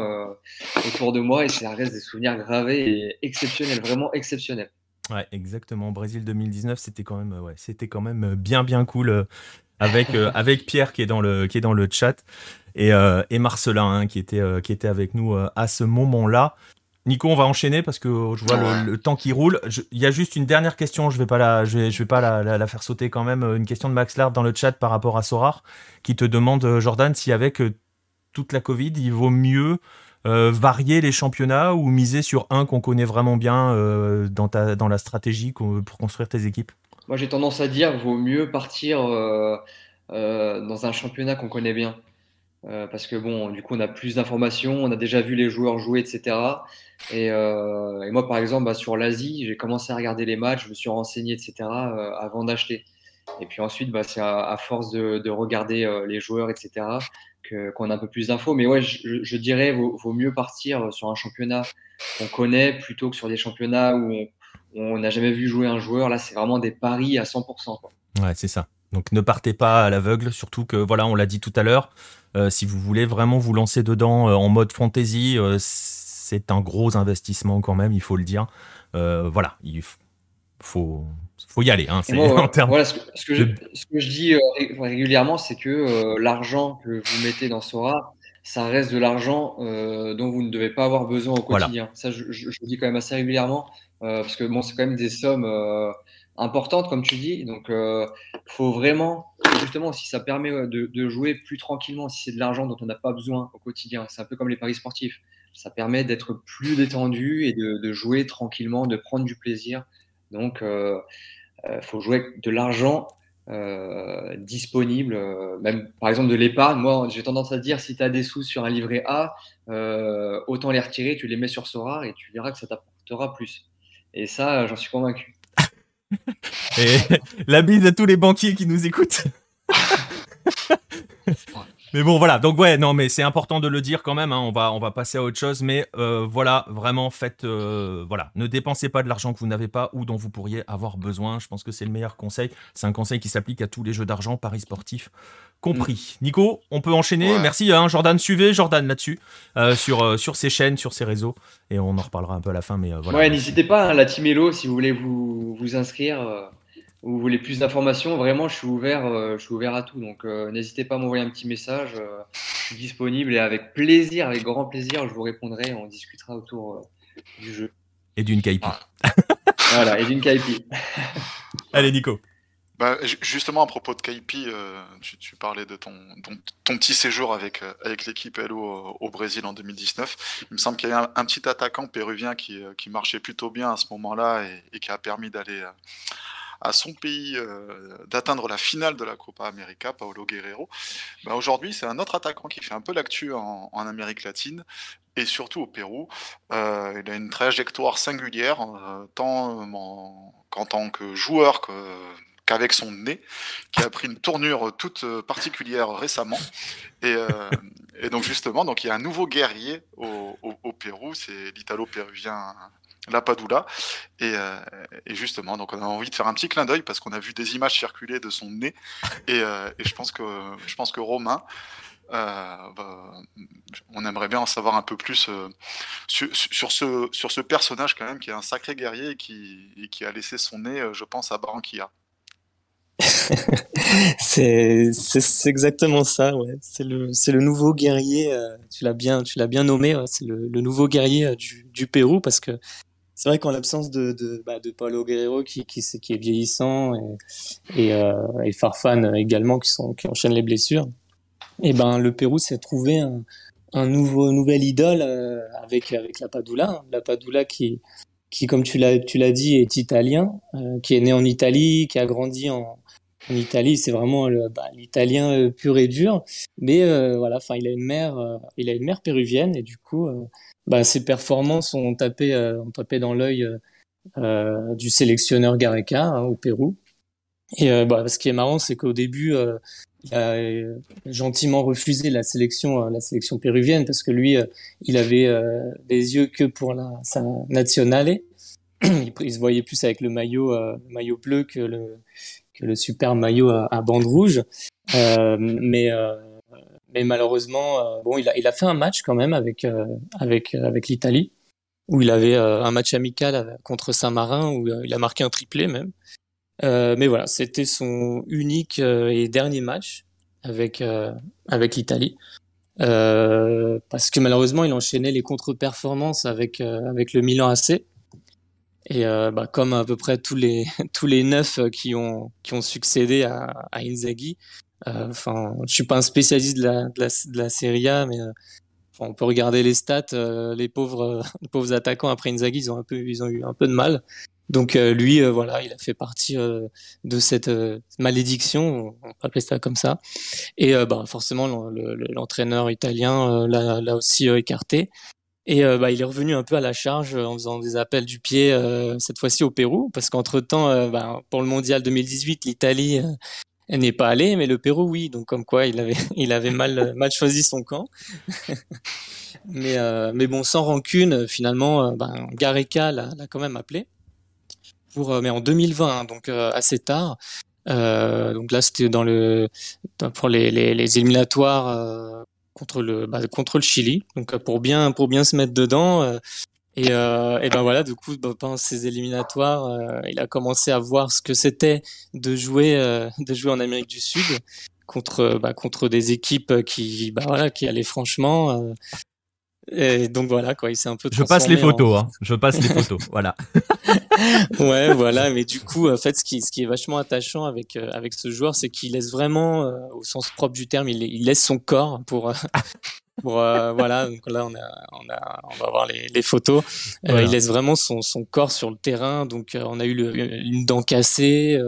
autour de moi et ça reste des souvenirs gravés et exceptionnels, vraiment exceptionnels. Ouais, exactement. Brésil 2019, c'était quand même, ouais, c'était quand même bien, bien cool euh, avec, euh, avec Pierre qui est dans le, qui est dans le chat et, euh, et Marcelin hein, qui, était, qui était avec nous à ce moment-là. Nico, on va enchaîner parce que je vois le, temps qui roule. Il y a juste une dernière question, je vais pas la, je vais, je vais pas la, la, faire sauter quand même. Une question de Max Lard dans le chat par rapport à Sorar qui te demande, Jordan, si avec toute la Covid, il vaut mieux euh, varier les championnats ou miser sur un qu'on connaît vraiment bien euh, dans, ta, dans la stratégie pour construire tes équipes? Moi, j'ai tendance à dire vaut mieux partir euh, dans un championnat qu'on connaît bien. parce que bon, du coup, on a plus d'informations, on a déjà vu les joueurs jouer, etc. Et, moi, par exemple, bah, sur l'Asie, j'ai commencé à regarder les matchs, je me suis renseigné, etc. avant d'acheter. Et puis ensuite, bah, c'est à, force de, de regarder les joueurs, etc qu'on a un peu plus d'infos. Mais ouais, je, dirais, vaut, vaut mieux partir sur un championnat qu'on connaît plutôt que sur des championnats où on n'a jamais vu jouer un joueur. Là, c'est vraiment des paris à 100%. Quoi. Ouais, c'est ça. Donc ne partez pas à l'aveugle, surtout que, voilà, on l'a dit tout à l'heure, euh, si vous voulez vraiment vous lancer dedans euh, en mode fantasy, euh, c'est un gros investissement quand même, il faut le dire. voilà, il faut, faut y aller. Hein, ce, que, je, dis euh, régulièrement, c'est que euh, l'argent que vous mettez dans Sora, ça reste de l'argent euh, dont vous ne devez pas avoir besoin au quotidien. Ça, je, le dis quand même assez régulièrement, parce que bon, c'est quand même des sommes importantes, comme tu dis. Donc, il faut vraiment, justement, si ça permet de, jouer plus tranquillement, si c'est de l'argent dont on n'a pas besoin au quotidien, c'est un peu comme les paris sportifs. Ça permet d'être plus détendu et de, de, jouer tranquillement, de prendre du plaisir. Donc, il euh, faut jouer avec de l'argent euh, disponible, euh, même par exemple de l'épargne. Moi, j'ai tendance à dire si tu as des sous sur un livret A, autant les retirer, tu les mets sur Sora et tu verras que ça t'apportera plus. Et ça, j'en suis convaincu. et la bise à tous les banquiers qui nous écoutent. Mais bon, voilà. Donc ouais, non, mais c'est important de le dire quand même. Hein. On va, on va passer à autre chose. Mais euh, voilà, vraiment, faites, euh, voilà, ne dépensez pas de l'argent que vous n'avez pas ou dont vous pourriez avoir besoin. Je pense que c'est le meilleur conseil. C'est un conseil qui s'applique à tous les jeux d'argent, paris sportifs compris. Mm. Nico, on peut enchaîner. Merci, hein, Jordan. Suivez Jordan là-dessus, euh, sur, sur ses chaînes, sur ses réseaux. Et on en reparlera un peu à la fin. Mais voilà. Ouais, n'hésitez pas, hein, la Team Hello, si vous voulez vous, vous inscrire vous voulez plus d'informations, vraiment, je suis ouvert, euh, je suis ouvert à tout. Donc, euh, n'hésitez pas à m'envoyer un petit message. Euh, je suis disponible et avec plaisir, avec grand plaisir, je vous répondrai. On discutera autour du jeu. Et d'une caipi. voilà, et d'une Kaipi. Allez, Nico. Bah, justement, à propos de Kaipi, euh, tu, parlais de ton, ton, petit séjour avec, euh, avec l'équipe LO au, Brésil en 2019. Il me semble qu'il y a un, petit attaquant péruvien qui, euh, qui, marchait plutôt bien à ce moment-là et, qui a permis d'aller à son pays d'atteindre la finale de la Copa América, Paolo Guerrero. Bah, aujourd'hui, c'est un autre attaquant qui fait un peu l'actu en, en, Amérique latine et surtout au Pérou. il a une trajectoire singulière, tant qu'en tant que joueur qu'avec son nez, qui a pris une tournure toute euh, particulière récemment. Euh, et, donc justement, donc il y a un nouveau guerrier au, Pérou, c'est l'italo-péruvien Lapadula. Et, euh, et, justement, donc on a envie de faire un petit clin d'œil parce qu'on a vu des images circuler de son nez. Et, je pense que je pense que Romain. on aimerait bien en savoir un peu plus sur, ce, sur ce personnage quand même qui est un sacré guerrier et qui, qui a laissé son nez, je pense, à Barranquilla. c'est exactement ça, ouais. C'est le, le nouveau guerrier, euh, tu l'as bien, bien nommé, c'est le, nouveau guerrier euh, du, du, Pérou parce que c'est vrai qu'en l'absence de, de, bah, Paulo Guerrero qui, qui, est vieillissant et, et, euh, Farfan également qui, sont, qui enchaînent les blessures, et eh ben le Pérou s'est trouvé un, nouveau, nouvelle idole euh, avec, avec la Padula, hein. la Padula qui, qui, comme tu l'as, dit, est italien, euh, qui est né en Italie, qui a grandi en, Italie, c'est vraiment bah, l'italien euh, pur et dur. Mais voilà, il a une mère, il a une mère péruvienne et du coup, bah, ses performances ont tapé, ont tapé dans l'œil du sélectionneur Gareca hein, au Pérou. Et bah, ce qui est marrant, c'est qu'au début, il a gentiment refusé la sélection, la sélection péruvienne parce que lui, il avait des yeux que pour la sa nationale. il, se voyait plus avec le maillot, maillot bleu que le que le super maillot à, bande rouge. Euh, mais euh, mais malheureusement, euh, bon, il a, il a fait un match quand même avec avec avec l'Italie où il avait un match amical contre Saint-Marin où il a marqué un triplé même. mais voilà, c'était son unique et dernier match avec avec l'Italie. parce que malheureusement, il enchaînait les contre-performances avec avec le Milan AC et euh, bah, comme à peu près tous les tous les neuf qui ont qui ont succédé à, à Inzaghi, euh, enfin, je suis pas un spécialiste de la de la, de la Serie A, mais euh, on peut regarder les stats. Euh, les pauvres les pauvres attaquants après Inzaghi, ils ont un peu ils ont eu un peu de mal. Donc lui, voilà, il a fait partie de cette malédiction, on peut appeler ça comme ça. Et bah forcément, l'entraîneur italien l'a aussi écarté. Et euh, bah, il est revenu un peu à la charge euh, en faisant des appels du pied, euh, cette fois-ci au Pérou, parce qu'entre-temps, bah, pour le Mondial 2018, l'Italie n'est pas allée, mais le Pérou, oui. Donc comme quoi, il avait, avait mal, choisi son camp. mais, mais bon, sans rancune, finalement, ben, Gareca l'a quand même appelé. Pour, mais en 2020, hein, donc assez tard. donc là, c'était dans le pour les, les, les éliminatoires contre le bah, contre le Chili. Donc euh, pour bien pour bien se mettre dedans. Euh, et, euh, et ben voilà, du coup, pendant ces éliminatoires, euh, il a commencé à voir ce que c'était de jouer, de jouer en Amérique du Sud contre, bah, contre des équipes qui, bah, voilà, qui allaient franchement. Et donc voilà, quoi, il s'est un peu. Je passe les photos, hein. Je passe les photos, voilà. ouais, voilà. Mais du coup, en fait, ce qui, ce qui est vachement attachant avec euh, avec ce joueur, c'est qu'il laisse vraiment, euh, au sens propre du terme, il, il laisse son corps pour. Euh, pour voilà, donc là on a, on a, on va voir les, les photos. il laisse vraiment son, son corps sur le terrain. Donc on a eu le, une dent cassée,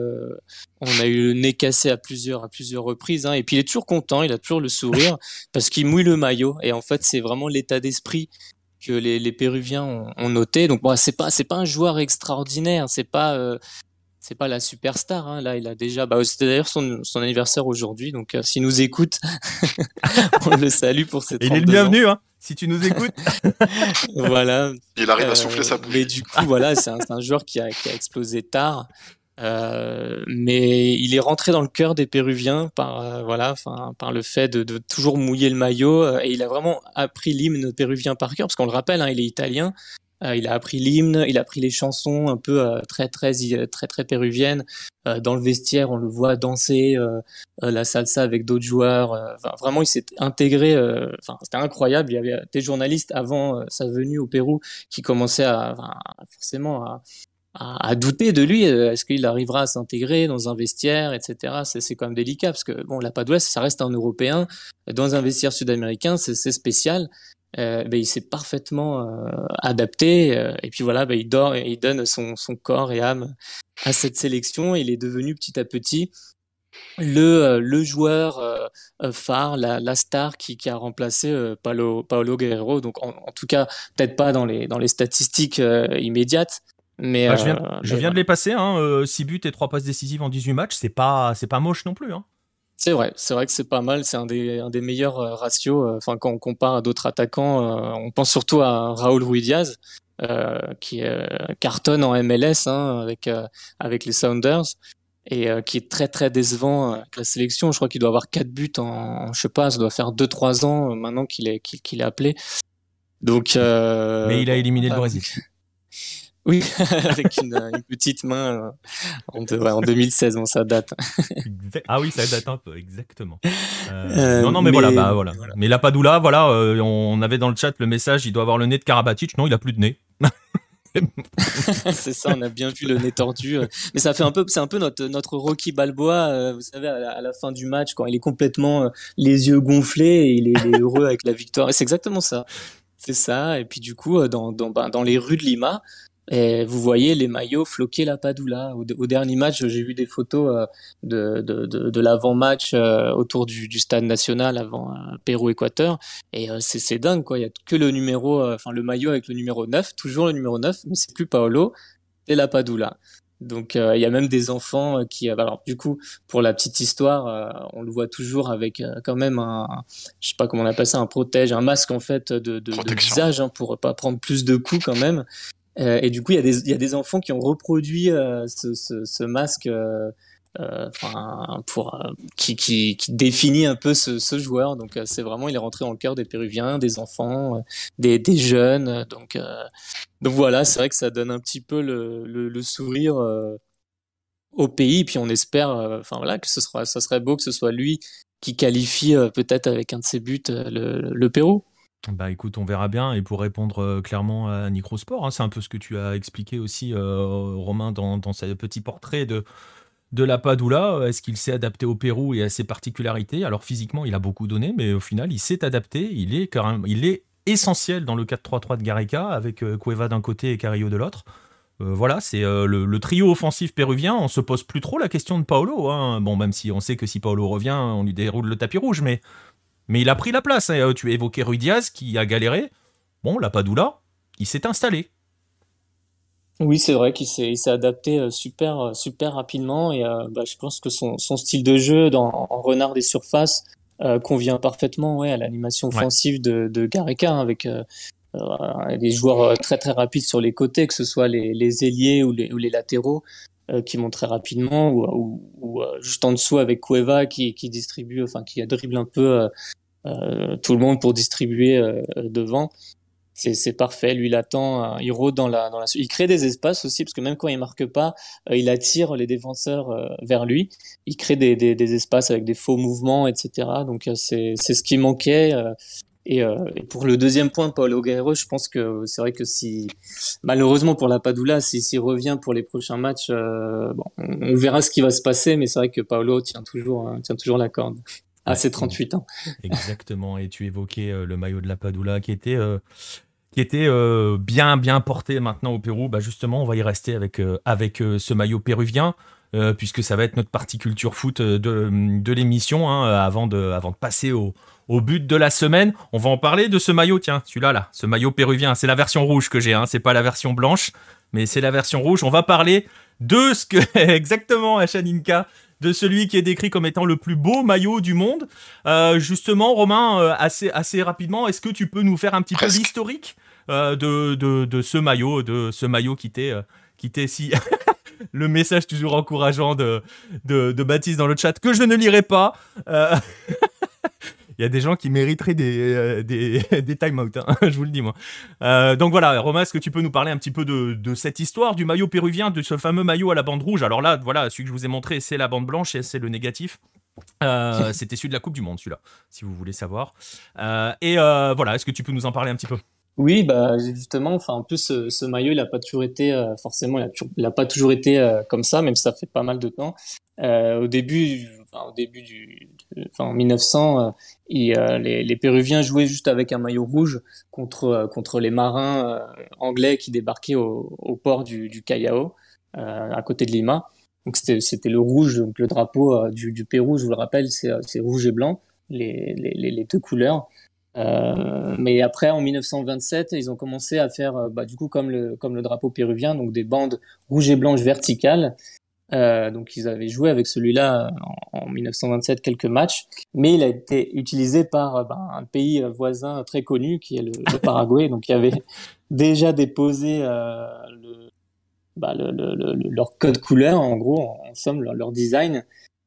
on a eu le nez cassé à plusieurs à plusieurs reprises. Hein, et puis il est toujours content, il a toujours le sourire parce qu'il mouille le maillot. Et en fait c'est vraiment l'état d'esprit que les, les Péruviens ont, ont, noté. Donc bon, c'est pas c'est pas un joueur extraordinaire, c'est pas euh, c'est pas la superstar. Hein. Là, il a déjà. Bah, c'était d'ailleurs son, son anniversaire aujourd'hui, donc euh, s'il nous écoute, on le salue pour cette. Il est le bienvenu, hein, si tu nous écoutes. voilà. Il arrive à souffler sa bouche. Mais du coup, voilà, c'est un, un, joueur qui a, qui a explosé tard. Euh, mais il est rentré dans le cœur des Péruviens par euh, voilà, par le fait de, toujours mouiller le maillot euh, et il a vraiment appris l'hymne péruvien par cœur parce qu'on le rappelle, hein, il est italien. il a appris l'hymne, il a appris les chansons un peu très très très péruviennes. dans le vestiaire, on le voit danser la salsa avec d'autres joueurs. Vraiment, il s'est intégré. C'était incroyable. Il y avait des journalistes avant sa venue au Pérou qui commençaient à forcément à à, douter de lui. Est-ce qu'il arrivera à s'intégrer dans un vestiaire, etc. C'est quand même délicat parce que bon, la Padula, ça reste un Européen dans un vestiaire sud-américain, c'est spécial. Euh, ben, il s'est parfaitement euh, adapté euh, et puis voilà, ben, il dort, il donne son, son corps et âme à cette sélection. Il est devenu petit à petit le, le joueur phare, la, la, star qui, qui a remplacé Paolo, Paolo Guerrero. Donc en, tout cas, peut-être pas dans les, dans les statistiques immédiates, mais bah, je viens, je viens de les passer, hein, 6 buts et 3 passes décisives en 18 matchs, c'est pas, c'est pas moche non plus. Hein. C'est vrai, c'est vrai que c'est pas mal, c'est un des, un des meilleurs euh, ratios. Euh, enfin, quand on compare à d'autres attaquants, euh, on pense surtout à Raúl Ruiz qui cartonne en MLS hein, avec avec les Sounders et qui est très très décevant avec la sélection. Je crois qu'il doit avoir quatre buts en, je sais pas, ça doit faire 2-3 ans maintenant qu'il est qu'il est appelé. Donc, mais il a éliminé le Brésil. Oui, avec une, petite main euh, en, 2016, bon, ça date. ah oui, ça date un peu, exactement. Euh, euh, non, non, mais, voilà, bah, voilà. Mais la Padoula, voilà, on avait dans le chat le message, il doit avoir le nez de Karabatic. Non, il a plus de nez. c'est ça, on a bien vu le nez tordu. Mais ça fait un peu, c'est un peu notre, notre Rocky Balboa, vous savez, à la, fin du match, quand il est complètement les yeux gonflés et il est, heureux avec la victoire. Et c'est exactement ça. C'est ça. Et puis du coup, dans, dans, ben, dans les rues de Lima, et vous voyez les maillots floquer la Padula. Au, au dernier match, j'ai vu des photos euh, de, de, de, de l'avant-match euh, autour du, du, stade national avant euh, Pérou-Équateur. Et c'est dingue, quoi. Il y a que le numéro, enfin le maillot avec le numéro 9, toujours le numéro 9, mais c'est plus Paolo, c'est la Padula. Donc il y a même des enfants qui, alors du coup, pour la petite histoire, on le voit toujours avec quand même un, je sais pas comment on appelle ça, un protège, un masque en fait de, de, de visage hein, pour pas prendre plus de coups quand même. Euh, et du coup, il y, y a des enfants qui ont reproduit euh, ce, ce, ce, masque euh, enfin pour qui, qui, qui, définit un peu ce, ce joueur. Donc c'est vraiment il est rentré dans le cœur des Péruviens, des enfants, des, des jeunes. Donc donc voilà, c'est vrai que ça donne un petit peu le, le, le sourire au pays. Puis on espère, enfin voilà, que ce sera, ça serait beau que ce soit lui qui qualifie peut-être avec un de ses buts le, le Pérou. Bah écoute, on verra bien. Et pour répondre euh, clairement à Nicrosport, hein, c'est un peu ce que tu as expliqué aussi, euh, Romain, dans, dans ce petit portrait de, de la Padula. Est-ce qu'il s'est adapté au Pérou et à ses particularités? Alors physiquement, il a beaucoup donné, mais au final, il s'est adapté. Il est, il est essentiel dans le 4-3-3 de Gareca, avec euh, Cueva d'un côté et Carrillo de l'autre. voilà, c'est le, trio offensif péruvien. On se pose plus trop la question de Paolo. Hein. Bon, même si on sait que si Paolo revient, on lui déroule le tapis rouge, mais mais il a pris la place. Hein. Tu évoquais Rui Diaz qui a galéré. Bon, la Padula, il s'est installé. Oui, c'est vrai qu'il s'est adapté euh, super, euh, super rapidement et euh, bah, je pense que son, style de jeu dans, en renard des surfaces convient parfaitement ouais, à l'animation offensive de, de Gareca hein, avec des joueurs très très rapides sur les côtés, que ce soit les, les ailiers ou les, ou les latéraux. Qui montent très rapidement ou, ou, juste en dessous avec Cueva qui, qui distribue, enfin qui dribble un peu euh, tout le monde pour distribuer euh, devant. C'est parfait. Lui, il attend, il rôde dans la, dans la. Il crée des espaces aussi, parce que même quand il marque pas, euh, il attire les défenseurs vers lui. Il crée des, des, des, espaces avec des faux mouvements, etc. Donc c'est ce qui manquait. Et, et, pour le deuxième point, Paulo Guerrero, je pense que c'est vrai que si, malheureusement pour la Padula, s'il revient pour les prochains matchs, bon, on, verra ce qui va se passer, mais c'est vrai que Paulo tient toujours, hein, tient toujours la corde à ses 38 ans. Exactement. Et tu évoquais euh, le maillot de la Padula qui était, euh, qui était euh, bien, bien porté maintenant au Pérou. Bah justement, on va y rester avec, avec ce maillot péruvien. puisque ça va être notre partie culture foot de, de l'émission, hein, avant, de, avant de passer au, au but de la semaine. On va en parler de ce maillot, tiens, celui-là, là, ce maillot péruvien. C'est la version rouge que j'ai, hein, c'est pas la version blanche, mais c'est la version rouge. On va parler de ce que exactement Achaninka de celui qui est décrit comme étant le plus beau maillot du monde. Euh, justement, Romain, euh, assez, assez rapidement, est-ce que tu peux nous faire un petit peu l'historique euh, de, de, ce maillot, de ce maillot qui t'est si le message toujours encourageant de, de, de, Baptiste dans le chat que je ne lirai pas. il y a des gens qui mériteraient des, euh, des, des time-out, hein, je vous le dis moi. Euh, donc voilà, Romain, est-ce que tu peux nous parler un petit peu de, de, cette histoire du maillot péruvien, de ce fameux maillot à la bande rouge? Alors là, voilà, celui que je vous ai montré, c'est la bande blanche et c'est le négatif. Euh, c'était celui de la Coupe du Monde, celui-là, si vous voulez savoir. et voilà, est-ce que tu peux nous en parler un petit peu? Oui, bah justement, enfin en plus ce, maillot il a pas toujours été forcément il a, pas toujours été comme ça, même si ça fait pas mal de temps. au début, au début du, en 1900, et, les, les, Péruviens jouaient juste avec un maillot rouge contre contre les marins anglais qui débarquaient au, port du, du Callao à côté de Lima. Donc c'était le rouge, donc le drapeau euh, du, Pérou, je vous le rappelle, c'est euh, rouge et blanc, les, deux couleurs. Euh, mais après, en 1927, ils ont commencé à faire, euh, bah, du coup, comme le, comme le drapeau péruvien, donc des bandes rouges et blanches verticales. Euh, donc ils avaient joué avec celui-là en, 1927 quelques matchs, mais il a été utilisé par bah, un pays voisin très connu qui est le, le Paraguay. donc il y avait déjà déposé euh, bah, le, le, leur code couleur, en gros, en, somme, leur, design.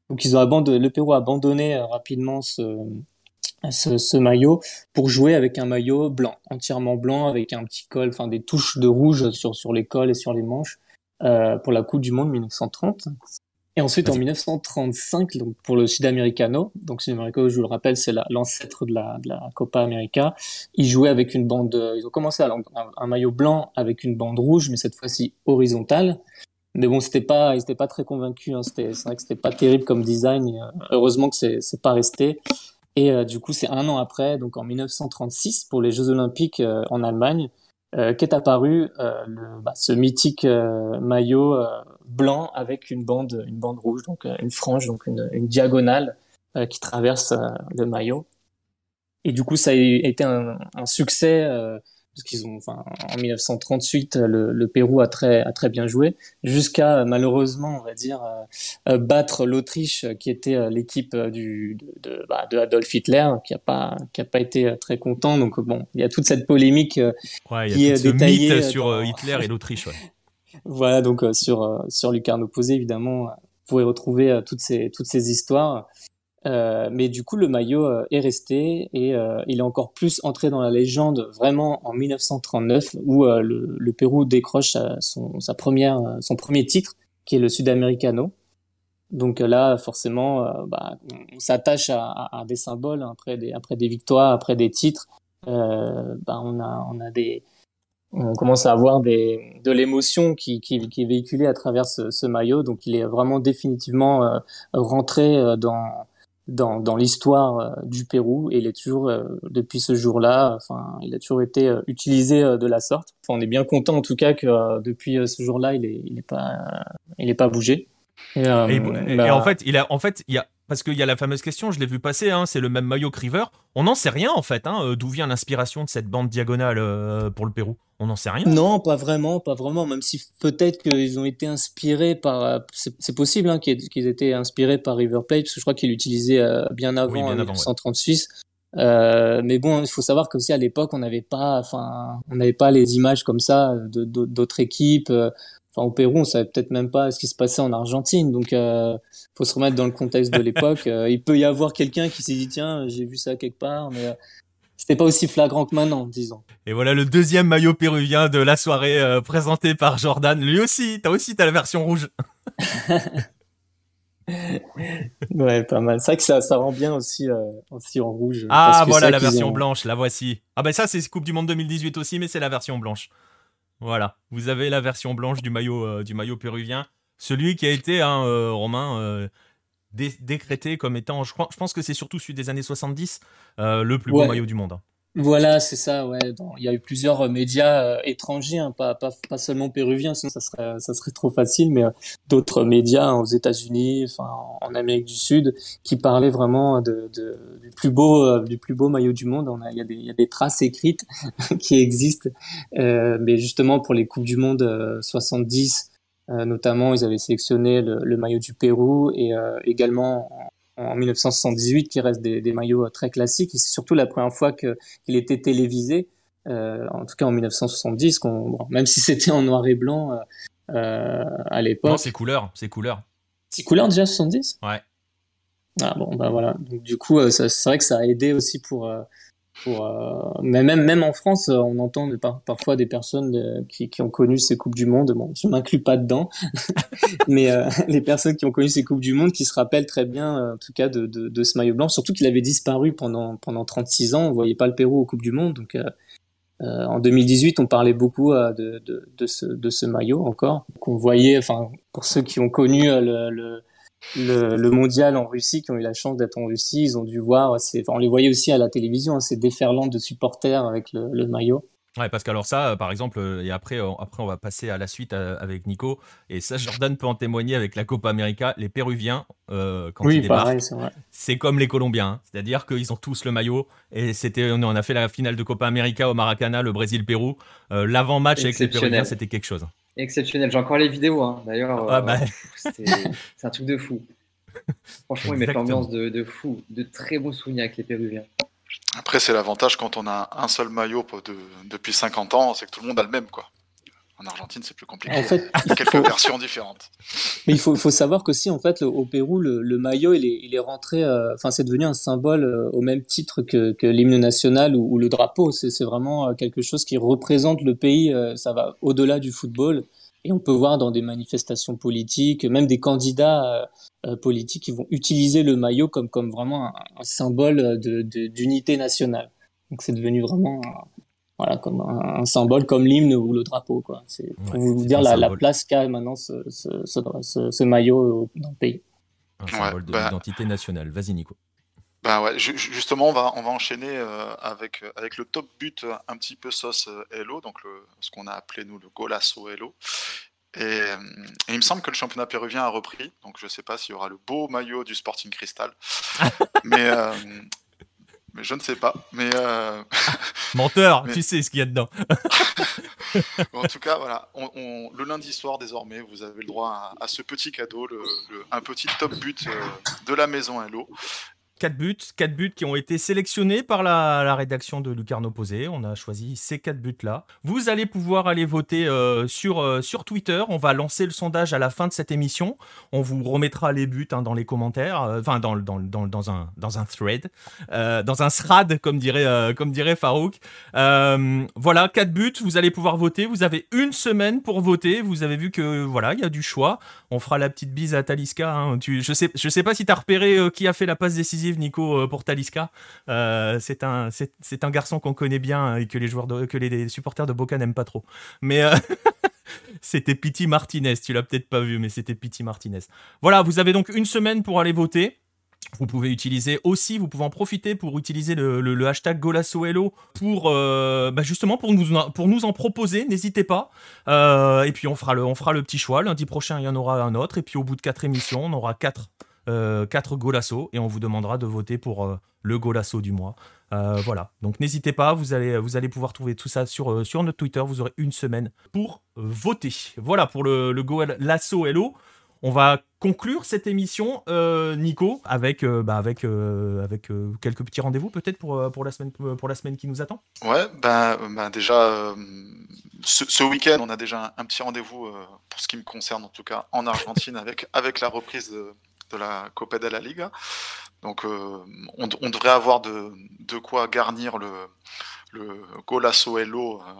Donc ils ont abandonné, le Pérou a abandonné euh, rapidement ce, ce, ce, maillot pour jouer avec un maillot blanc, entièrement blanc, avec un petit col, enfin des touches de rouge sur, sur les cols et sur les manches euh, pour la Coupe du Monde 1930. Et ensuite, en 1935, donc pour le Sudamericano, donc Sudamericano, je vous le rappelle, c'est l'ancêtre de la, de la Copa América, ils jouaient avec une bande, ils ont commencé à un, un maillot blanc avec une bande rouge, mais cette fois-ci horizontale. Mais bon, c'était pas, ils étaient pas très convaincus. Hein. C'était, c'est vrai que c'était pas terrible comme design. Euh, heureusement que c'est, c'est pas resté. Et euh, du coup, c'est un an après, donc en 1936, pour les Jeux Olympiques euh, en Allemagne, euh, qu'est apparu euh, le, bah, ce mythique euh, maillot blanc avec une bande, une bande rouge, donc une frange, donc une, une diagonale qui traverse le maillot. Et du coup, ça a été un, un succès parce qu'ils ont, enfin, en 1938, le, le, Pérou a très, a très bien joué, jusqu'à malheureusement, on va dire, euh, battre l'Autriche, qui était euh, l'équipe du, de, de, bah, de, Adolf Hitler, qui a pas, qui a pas été très content. Donc bon, il y a toute cette polémique ouais, qui est détaillée sur Hitler et l'Autriche. Ouais. voilà, donc sur sur Lucarne opposé, évidemment, vous pouvez retrouver toutes ces toutes ces histoires. Euh, mais du coup, le maillot euh, est resté et euh, il est encore plus entré dans la légende vraiment en 1939 où le, le, Pérou décroche son, sa première, son premier titre qui est le Sudamericano. Donc là, forcément, bah, on, s'attache à, à, des symboles hein, après des, après des victoires, après des titres. Bah, on, a, on a des, on commence à avoir des, de l'émotion qui, qui, qui, est véhiculée à travers ce, ce, maillot. Donc il est vraiment définitivement rentré dans dans, dans l'histoire euh, du Pérou et il est toujours euh, depuis ce jour-là enfin il a toujours été euh, utilisé de la sorte enfin, on est bien content en tout cas que depuis ce jour-là il est il est pas il est pas bougé et, et, bah en fait il a en fait il y a parce qu'il y a la fameuse question, je l'ai vu passer, hein, c'est le même maillot Criver. On n'en sait rien en fait, hein, d'où vient l'inspiration de cette bande diagonale euh, pour le Pérou. On n'en sait rien. Non, pas vraiment, pas vraiment. Même si peut-être qu'ils ont été inspirés par, euh, c'est possible hein, qu'ils aient été inspirés par River Plate, parce que je crois qu'ils l'utilisaient bien avant, en 1936. mais bon, il faut savoir que aussi à l'époque, on n'avait pas, enfin, on n'avait pas les images comme ça d'autres équipes au Pérou, on savait peut-être même pas ce qui se passait en Argentine. Donc, euh, faut se remettre dans le contexte de l'époque. Euh, il peut y avoir quelqu'un qui s'est dit tiens, j'ai vu ça quelque part, mais euh, c'était pas aussi flagrant que maintenant, disons. Et voilà le deuxième maillot péruvien de la soirée euh, présenté par Jordan. Lui aussi, t'as aussi t'as la version rouge. ouais, pas mal. C'est vrai que ça, ça rend bien aussi, aussi en rouge. Ah, voilà la version blanche, la voici. Ah ben ça, c'est Coupe du Monde 2018 aussi, mais c'est la version blanche. Voilà, vous avez la version blanche du maillot, euh, du maillot péruvien. Celui qui a été, hein, euh, Romain, euh, décrété comme étant, je, je pense que c'est surtout celui des années 70, le plus beau maillot du monde. Hein. Voilà, c'est ça, ouais. il y a eu plusieurs médias étrangers, hein, pas, pas, pas, seulement péruviens, sinon ça serait, ça serait trop facile, mais d'autres médias aux États-Unis, enfin, en Amérique du Sud, qui parlaient vraiment de, de du, plus beau, du plus beau maillot du monde. On a, il, y a des, il y a des traces écrites qui existent, euh, mais justement pour les Coupes du Monde 70, euh, notamment, ils avaient sélectionné le, le maillot du Pérou et également en 1978 qui reste des, des maillots euh, très classiques. Et c'est surtout la première fois qu'il était télévisé, euh, en tout cas en 1970, bon, même si c'était en noir et blanc euh, euh à l'époque. Non, c'est couleur, c'est couleur. C'est couleur déjà 70 Ouais. Ah bon, bah voilà. Donc, du coup, c'est vrai que ça a aidé aussi pour pour, euh, mais même, même en France, on entend parfois des personnes qui, qui, ont connu ces Coupes du Monde. Bon, je m'inclus pas dedans, mais euh, les personnes qui ont connu ces Coupes du Monde qui se rappellent très bien, euh, en tout cas, de, de, de ce maillot blanc. Surtout qu'il avait disparu pendant, pendant 36 ans. On voyait pas le Pérou aux Coupes du Monde. Donc, en 2018, on parlait beaucoup de, de, de, ce, de ce maillot encore, qu'on voyait, enfin, pour ceux qui ont connu le, le le, le, mondial en Russie, qui ont eu la chance d'être en Russie, ils ont dû voir, on les voyait aussi à la télévision, hein, ces déferlantes de supporters avec le, le maillot. Ouais, parce qu'alors ça, par exemple, euh, et après, euh, après on va passer à la suite euh, avec Nico, et ça, Jordan peut en témoigner avec la Copa América, les Péruviens, quand ils débarquent, c'est comme les Colombiens, hein. c'est-à-dire qu'ils ont tous le maillot, et c'était, on a fait la finale de Copa América au Maracana, le Brésil-Pérou, l'avant-match avec les Péruviens, c'était quelque chose. Exceptionnel, j'ai encore les vidéos, hein. d'ailleurs, ah, bah. c'est un truc de fou. Franchement, ils mettent l'ambiance de, de fou, de très bons souvenirs avec les Péruviens. Après, c'est l'avantage quand on a un seul maillot depuis 50 ans, c'est que tout le monde a le même. quoi. En Argentine, c'est plus compliqué. En fait, il y a quelques versions différentes. Mais il faut, faut savoir qu'aussi, en fait, au Pérou, le, maillot, il est, il est rentré, euh, enfin, c'est devenu un symbole euh, au même titre que, que l'hymne national ou, le drapeau. C'est vraiment euh, quelque chose qui représente le pays. ça va au-delà du football. Et on peut voir dans des manifestations politiques, même des candidats politiques qui vont utiliser le maillot comme, comme vraiment un, symbole d'unité de, nationale. Donc c'est devenu vraiment voilà, comme un, symbole comme l'hymne ou le drapeau. Quoi. C'est pour vous dire la, la, place qu'a maintenant ce, ce, ce, ce, maillot dans le pays. Un symbole de bah l'identité nationale. Vas-y Nico. Bah ouais, justement, on va, on va enchaîner euh, avec, avec le top but un petit peu sauce euh, Hello, donc le, ce qu'on a appelé nous le golasso Hello. Et, il me semble que le championnat péruvien a repris, donc je ne sais pas s'il y aura le beau maillot du Sporting Cristal. mais, euh, mais je ne sais pas. Mais Menteur, tu sais ce qu'il y a dedans. en tout cas, voilà, le lundi soir désormais, vous avez le droit à, ce petit cadeau, le, un petit top but de la maison Hello. 4 buts, 4 buts qui ont été sélectionnés par la, rédaction de Lucarno Posé. On a choisi ces 4 buts-là. Vous allez pouvoir aller voter euh, sur, euh, sur Twitter. On va lancer le sondage à la fin de cette émission. On vous remettra les buts hein, dans les commentaires, euh, enfin dans, dans, dans, dans, un, dans un thread, dans un thread, comme dirait, comme dirait Farouk. voilà, 4 buts, vous allez pouvoir voter. Vous avez une semaine pour voter. Vous avez vu que voilà, il y a du choix. On fera la petite bise à Taliska. Hein. Je sais, je sais pas si tu as repéré qui a fait la passe décisive Nico, euh, pour Talisca. Euh, c'est un, c'est un garçon qu'on connaît bien et que les joueurs, que les, supporters de Boca n'aiment pas trop. Mais euh, c'était Pity Martinez. Tu l'as peut-être pas vu, mais c'était Pity Martinez. Voilà, vous avez donc une semaine pour aller voter. Vous pouvez utiliser aussi, vous pouvez en profiter pour utiliser le, hashtag GolassoHello pour bah, justement pour nous, pour nous en proposer. N'hésitez pas. et puis on fera, le, on fera le petit choix. Lundi prochain, il y en aura un autre. Et puis au bout de quatre émissions, on aura quatre 4 euh, golasso et on vous demandera de voter pour euh, le golasso du mois. Euh, voilà, donc n'hésitez pas, vous allez, vous allez pouvoir trouver tout ça sur, sur notre Twitter, vous aurez une semaine pour voter. Voilà pour le, le golasso Hello. On va conclure cette émission, Nico, avec, bah, avec, avec quelques petits rendez-vous peut-être pour, pour, la semaine, pour la semaine qui nous attend. Ouais, ben, ben déjà, ce, week-end, on a déjà un, petit rendez-vous, pour ce qui me concerne en tout cas, en Argentine, avec, avec la reprise de, de la Copa de la Liga. Donc euh, on, devrait avoir de, quoi garnir le, le Golasso Hello euh,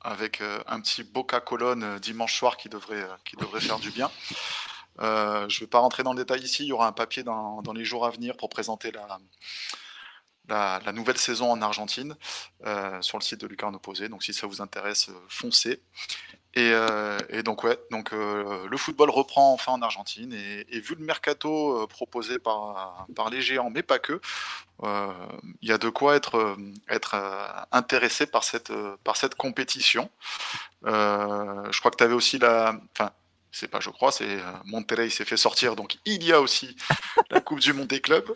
avec euh, un petit Boca Colonne dimanche soir qui devrait, qui devrait faire du bien. je ne vais pas rentrer dans le détail ici, il y aura un papier dans, les jours à venir pour présenter la, la, nouvelle saison en Argentine sur le site de Lucarno Posé. Donc si ça vous intéresse, foncez. Euh, et, donc ouais, donc euh, le football reprend enfin en Argentine et, vu le mercato euh, proposé par, par les géants, mais pas que, il y a de quoi être, intéressé par cette, par cette compétition. je crois que tu avais aussi la, enfin c'est pas je crois, c'est Monterrey s'est fait sortir, donc il y a aussi la Coupe du Monde des clubs.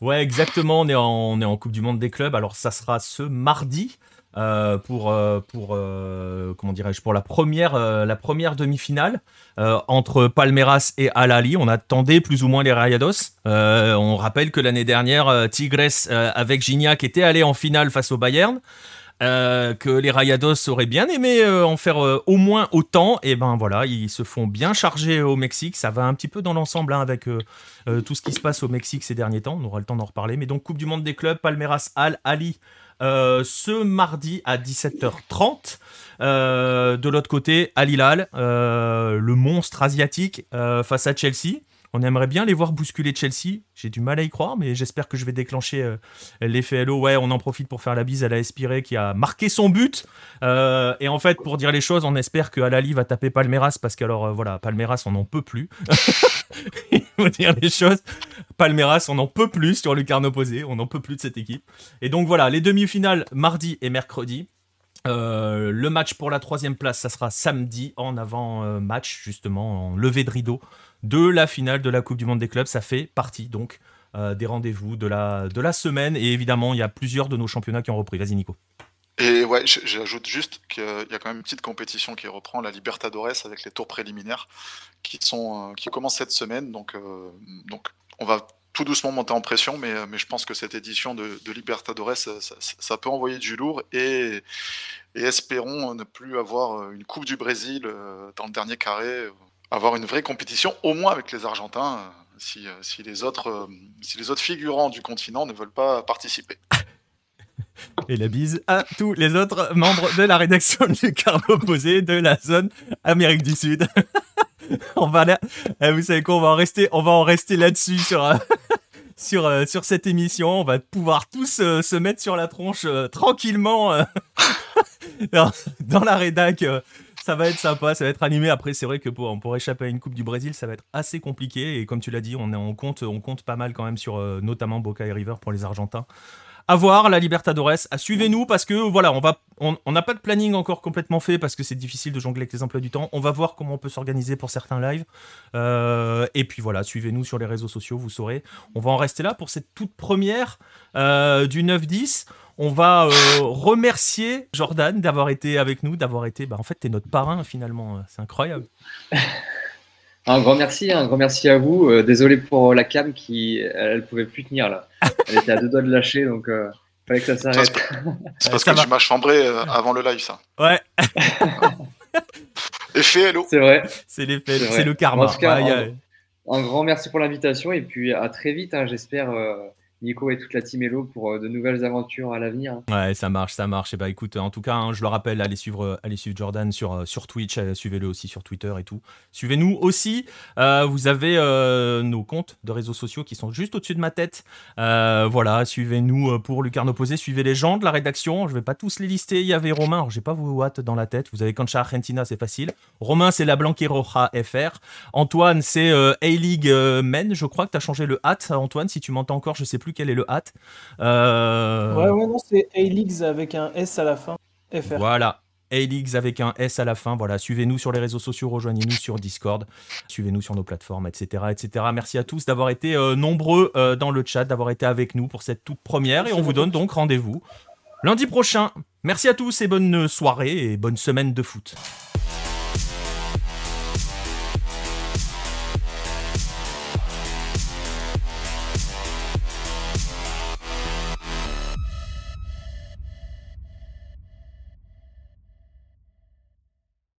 Ouais, exactement, on est on est en Coupe du Monde des clubs. Alors ça sera ce mardi. Euh, pour, euh, euh, comment dirais-je pour la première, la première demi-finale entre Palmeiras et Al Ali. On attendait plus ou moins les Rayados. on rappelle que l'année dernière, Tigres avec Gignac était allé en finale face au Bayern. que les Rayados auraient bien aimé en faire au moins autant, et ben voilà, ils se font bien charger au Mexique. Ça va un petit peu dans l'ensemble hein, avec tout ce qui se passe au Mexique ces derniers temps. On aura le temps d'en reparler. Mais donc, Coupe du Monde des clubs, Palmeiras, Al, Ali, euh, ce mardi à 17h30. Euh, de l'autre côté, Al Hilal, euh, le monstre asiatique face à Chelsea. On aimerait bien les voir bousculer Chelsea. J'ai du mal à y croire, mais j'espère que je vais déclencher euh, l'effet Hello. Ouais, on en profite pour faire la bise à la Espiré qui a marqué son but. Euh, et en fait, pour dire les choses, on espère que Alali va taper Palmeiras parce qu'alors, euh, voilà, Palmeiras, on n'en peut plus. Il dire les choses. Palmeiras, on n'en peut plus sur le carnet opposé. On n'en peut plus de cette équipe. Et donc voilà, les demi-finales mardi et mercredi. Euh, le match pour la troisième place, ça sera samedi en avant-match, justement, en levée de rideau de la finale de la Coupe du Monde des clubs. Ça fait partie donc euh, des rendez-vous de la, de la semaine. Et évidemment, il y a plusieurs de nos championnats qui ont repris. Vas-y, Nico. Et ouais, j'ajoute juste qu'il y a quand même une petite compétition qui reprend, la Libertadores, avec les tours préliminaires qui, sont, euh, qui commencent cette semaine. Donc, donc on va tout doucement monter en pression, mais, euh, mais je pense que cette édition de, Libertadores, ça, peut envoyer du lourd et, et, espérons ne plus avoir euh, une Coupe du Brésil euh, dans le dernier carré, avoir une vraie compétition, au moins avec les Argentins, si, si, les, autres, si les autres figurants du continent ne veulent pas participer. Et la bise à tous les autres membres de la rédaction du quart opposé de la zone Amérique du Sud. on va vous savez quoi, on va en rester, on va en rester là-dessus sur, euh, sur, euh, sur cette émission. On va pouvoir tous euh, se mettre sur la tronche tranquillement dans, la rédac. Ça va être sympa, ça va être animé. Après, c'est vrai que pour, pour échapper à une Coupe du Brésil, ça va être assez compliqué. Et comme tu l'as dit, on, compte, on compte pas mal quand même sur notamment Boca et River pour les Argentins à voir la Libertadores. Suivez-nous parce que voilà, on va, on n'a pas de planning encore complètement fait parce que c'est difficile de jongler avec les emplois du temps. On va voir comment on peut s'organiser pour certains lives. Euh, et puis voilà, suivez-nous sur les réseaux sociaux, vous saurez. On va en rester là pour cette toute première euh, du 9-10. On va euh, remercier Jordan d'avoir été avec nous, d'avoir été. Bah, en fait, tu es notre parrain finalement. C'est incroyable. Un grand merci, un grand merci à vous. Euh, désolé pour la cam qui, elle, pouvait plus tenir là. Elle était à deux doigts de lâcher, donc il euh, fallait que ça s'arrête. C'est parce que tu m'as chambré euh, avant le live, ça. Ouais. Effet hello. C'est vrai. C'est l'effet, c'est le karma. En tout cas, un, grand merci pour l'invitation et puis à très vite, hein, j'espère. Nico et toute la team Hello pour euh, de nouvelles aventures à l'avenir. Ouais, ça marche, ça marche. Et bah écoute, en tout cas, hein, je le rappelle, allez suivre, euh, Jordan sur, euh, Twitch, suivez-le aussi sur Twitter et tout. Suivez-nous aussi. vous avez nos comptes de réseaux sociaux qui sont juste au-dessus de ma tête. voilà, suivez-nous pour Lucarne Posé, suivez les gens de la rédaction. Je vais pas tous les lister. Il y avait Romain, alors j'ai pas vos hâte dans la tête. Vous avez Cancha Argentina, c'est facile. Romain, c'est la Blanqueroja FR. Antoine, c'est A-League Men. Je crois que tu as changé le hâte, Antoine. Si tu m'entends encore, je sais plus quel est le hâte. Euh, ouais, ouais, non, c'est A-Leagues avec un S à la fin. FR. Voilà. A-Leagues avec un S à la fin. Voilà, suivez-nous sur les réseaux sociaux, rejoignez-nous sur Discord, suivez-nous sur nos plateformes, etc. etc. Merci à tous d'avoir été euh, nombreux euh, dans le chat, d'avoir été avec nous pour cette toute première. Et on vous donne donc rendez-vous lundi prochain. Merci à tous et bonne soirée et bonne semaine de foot.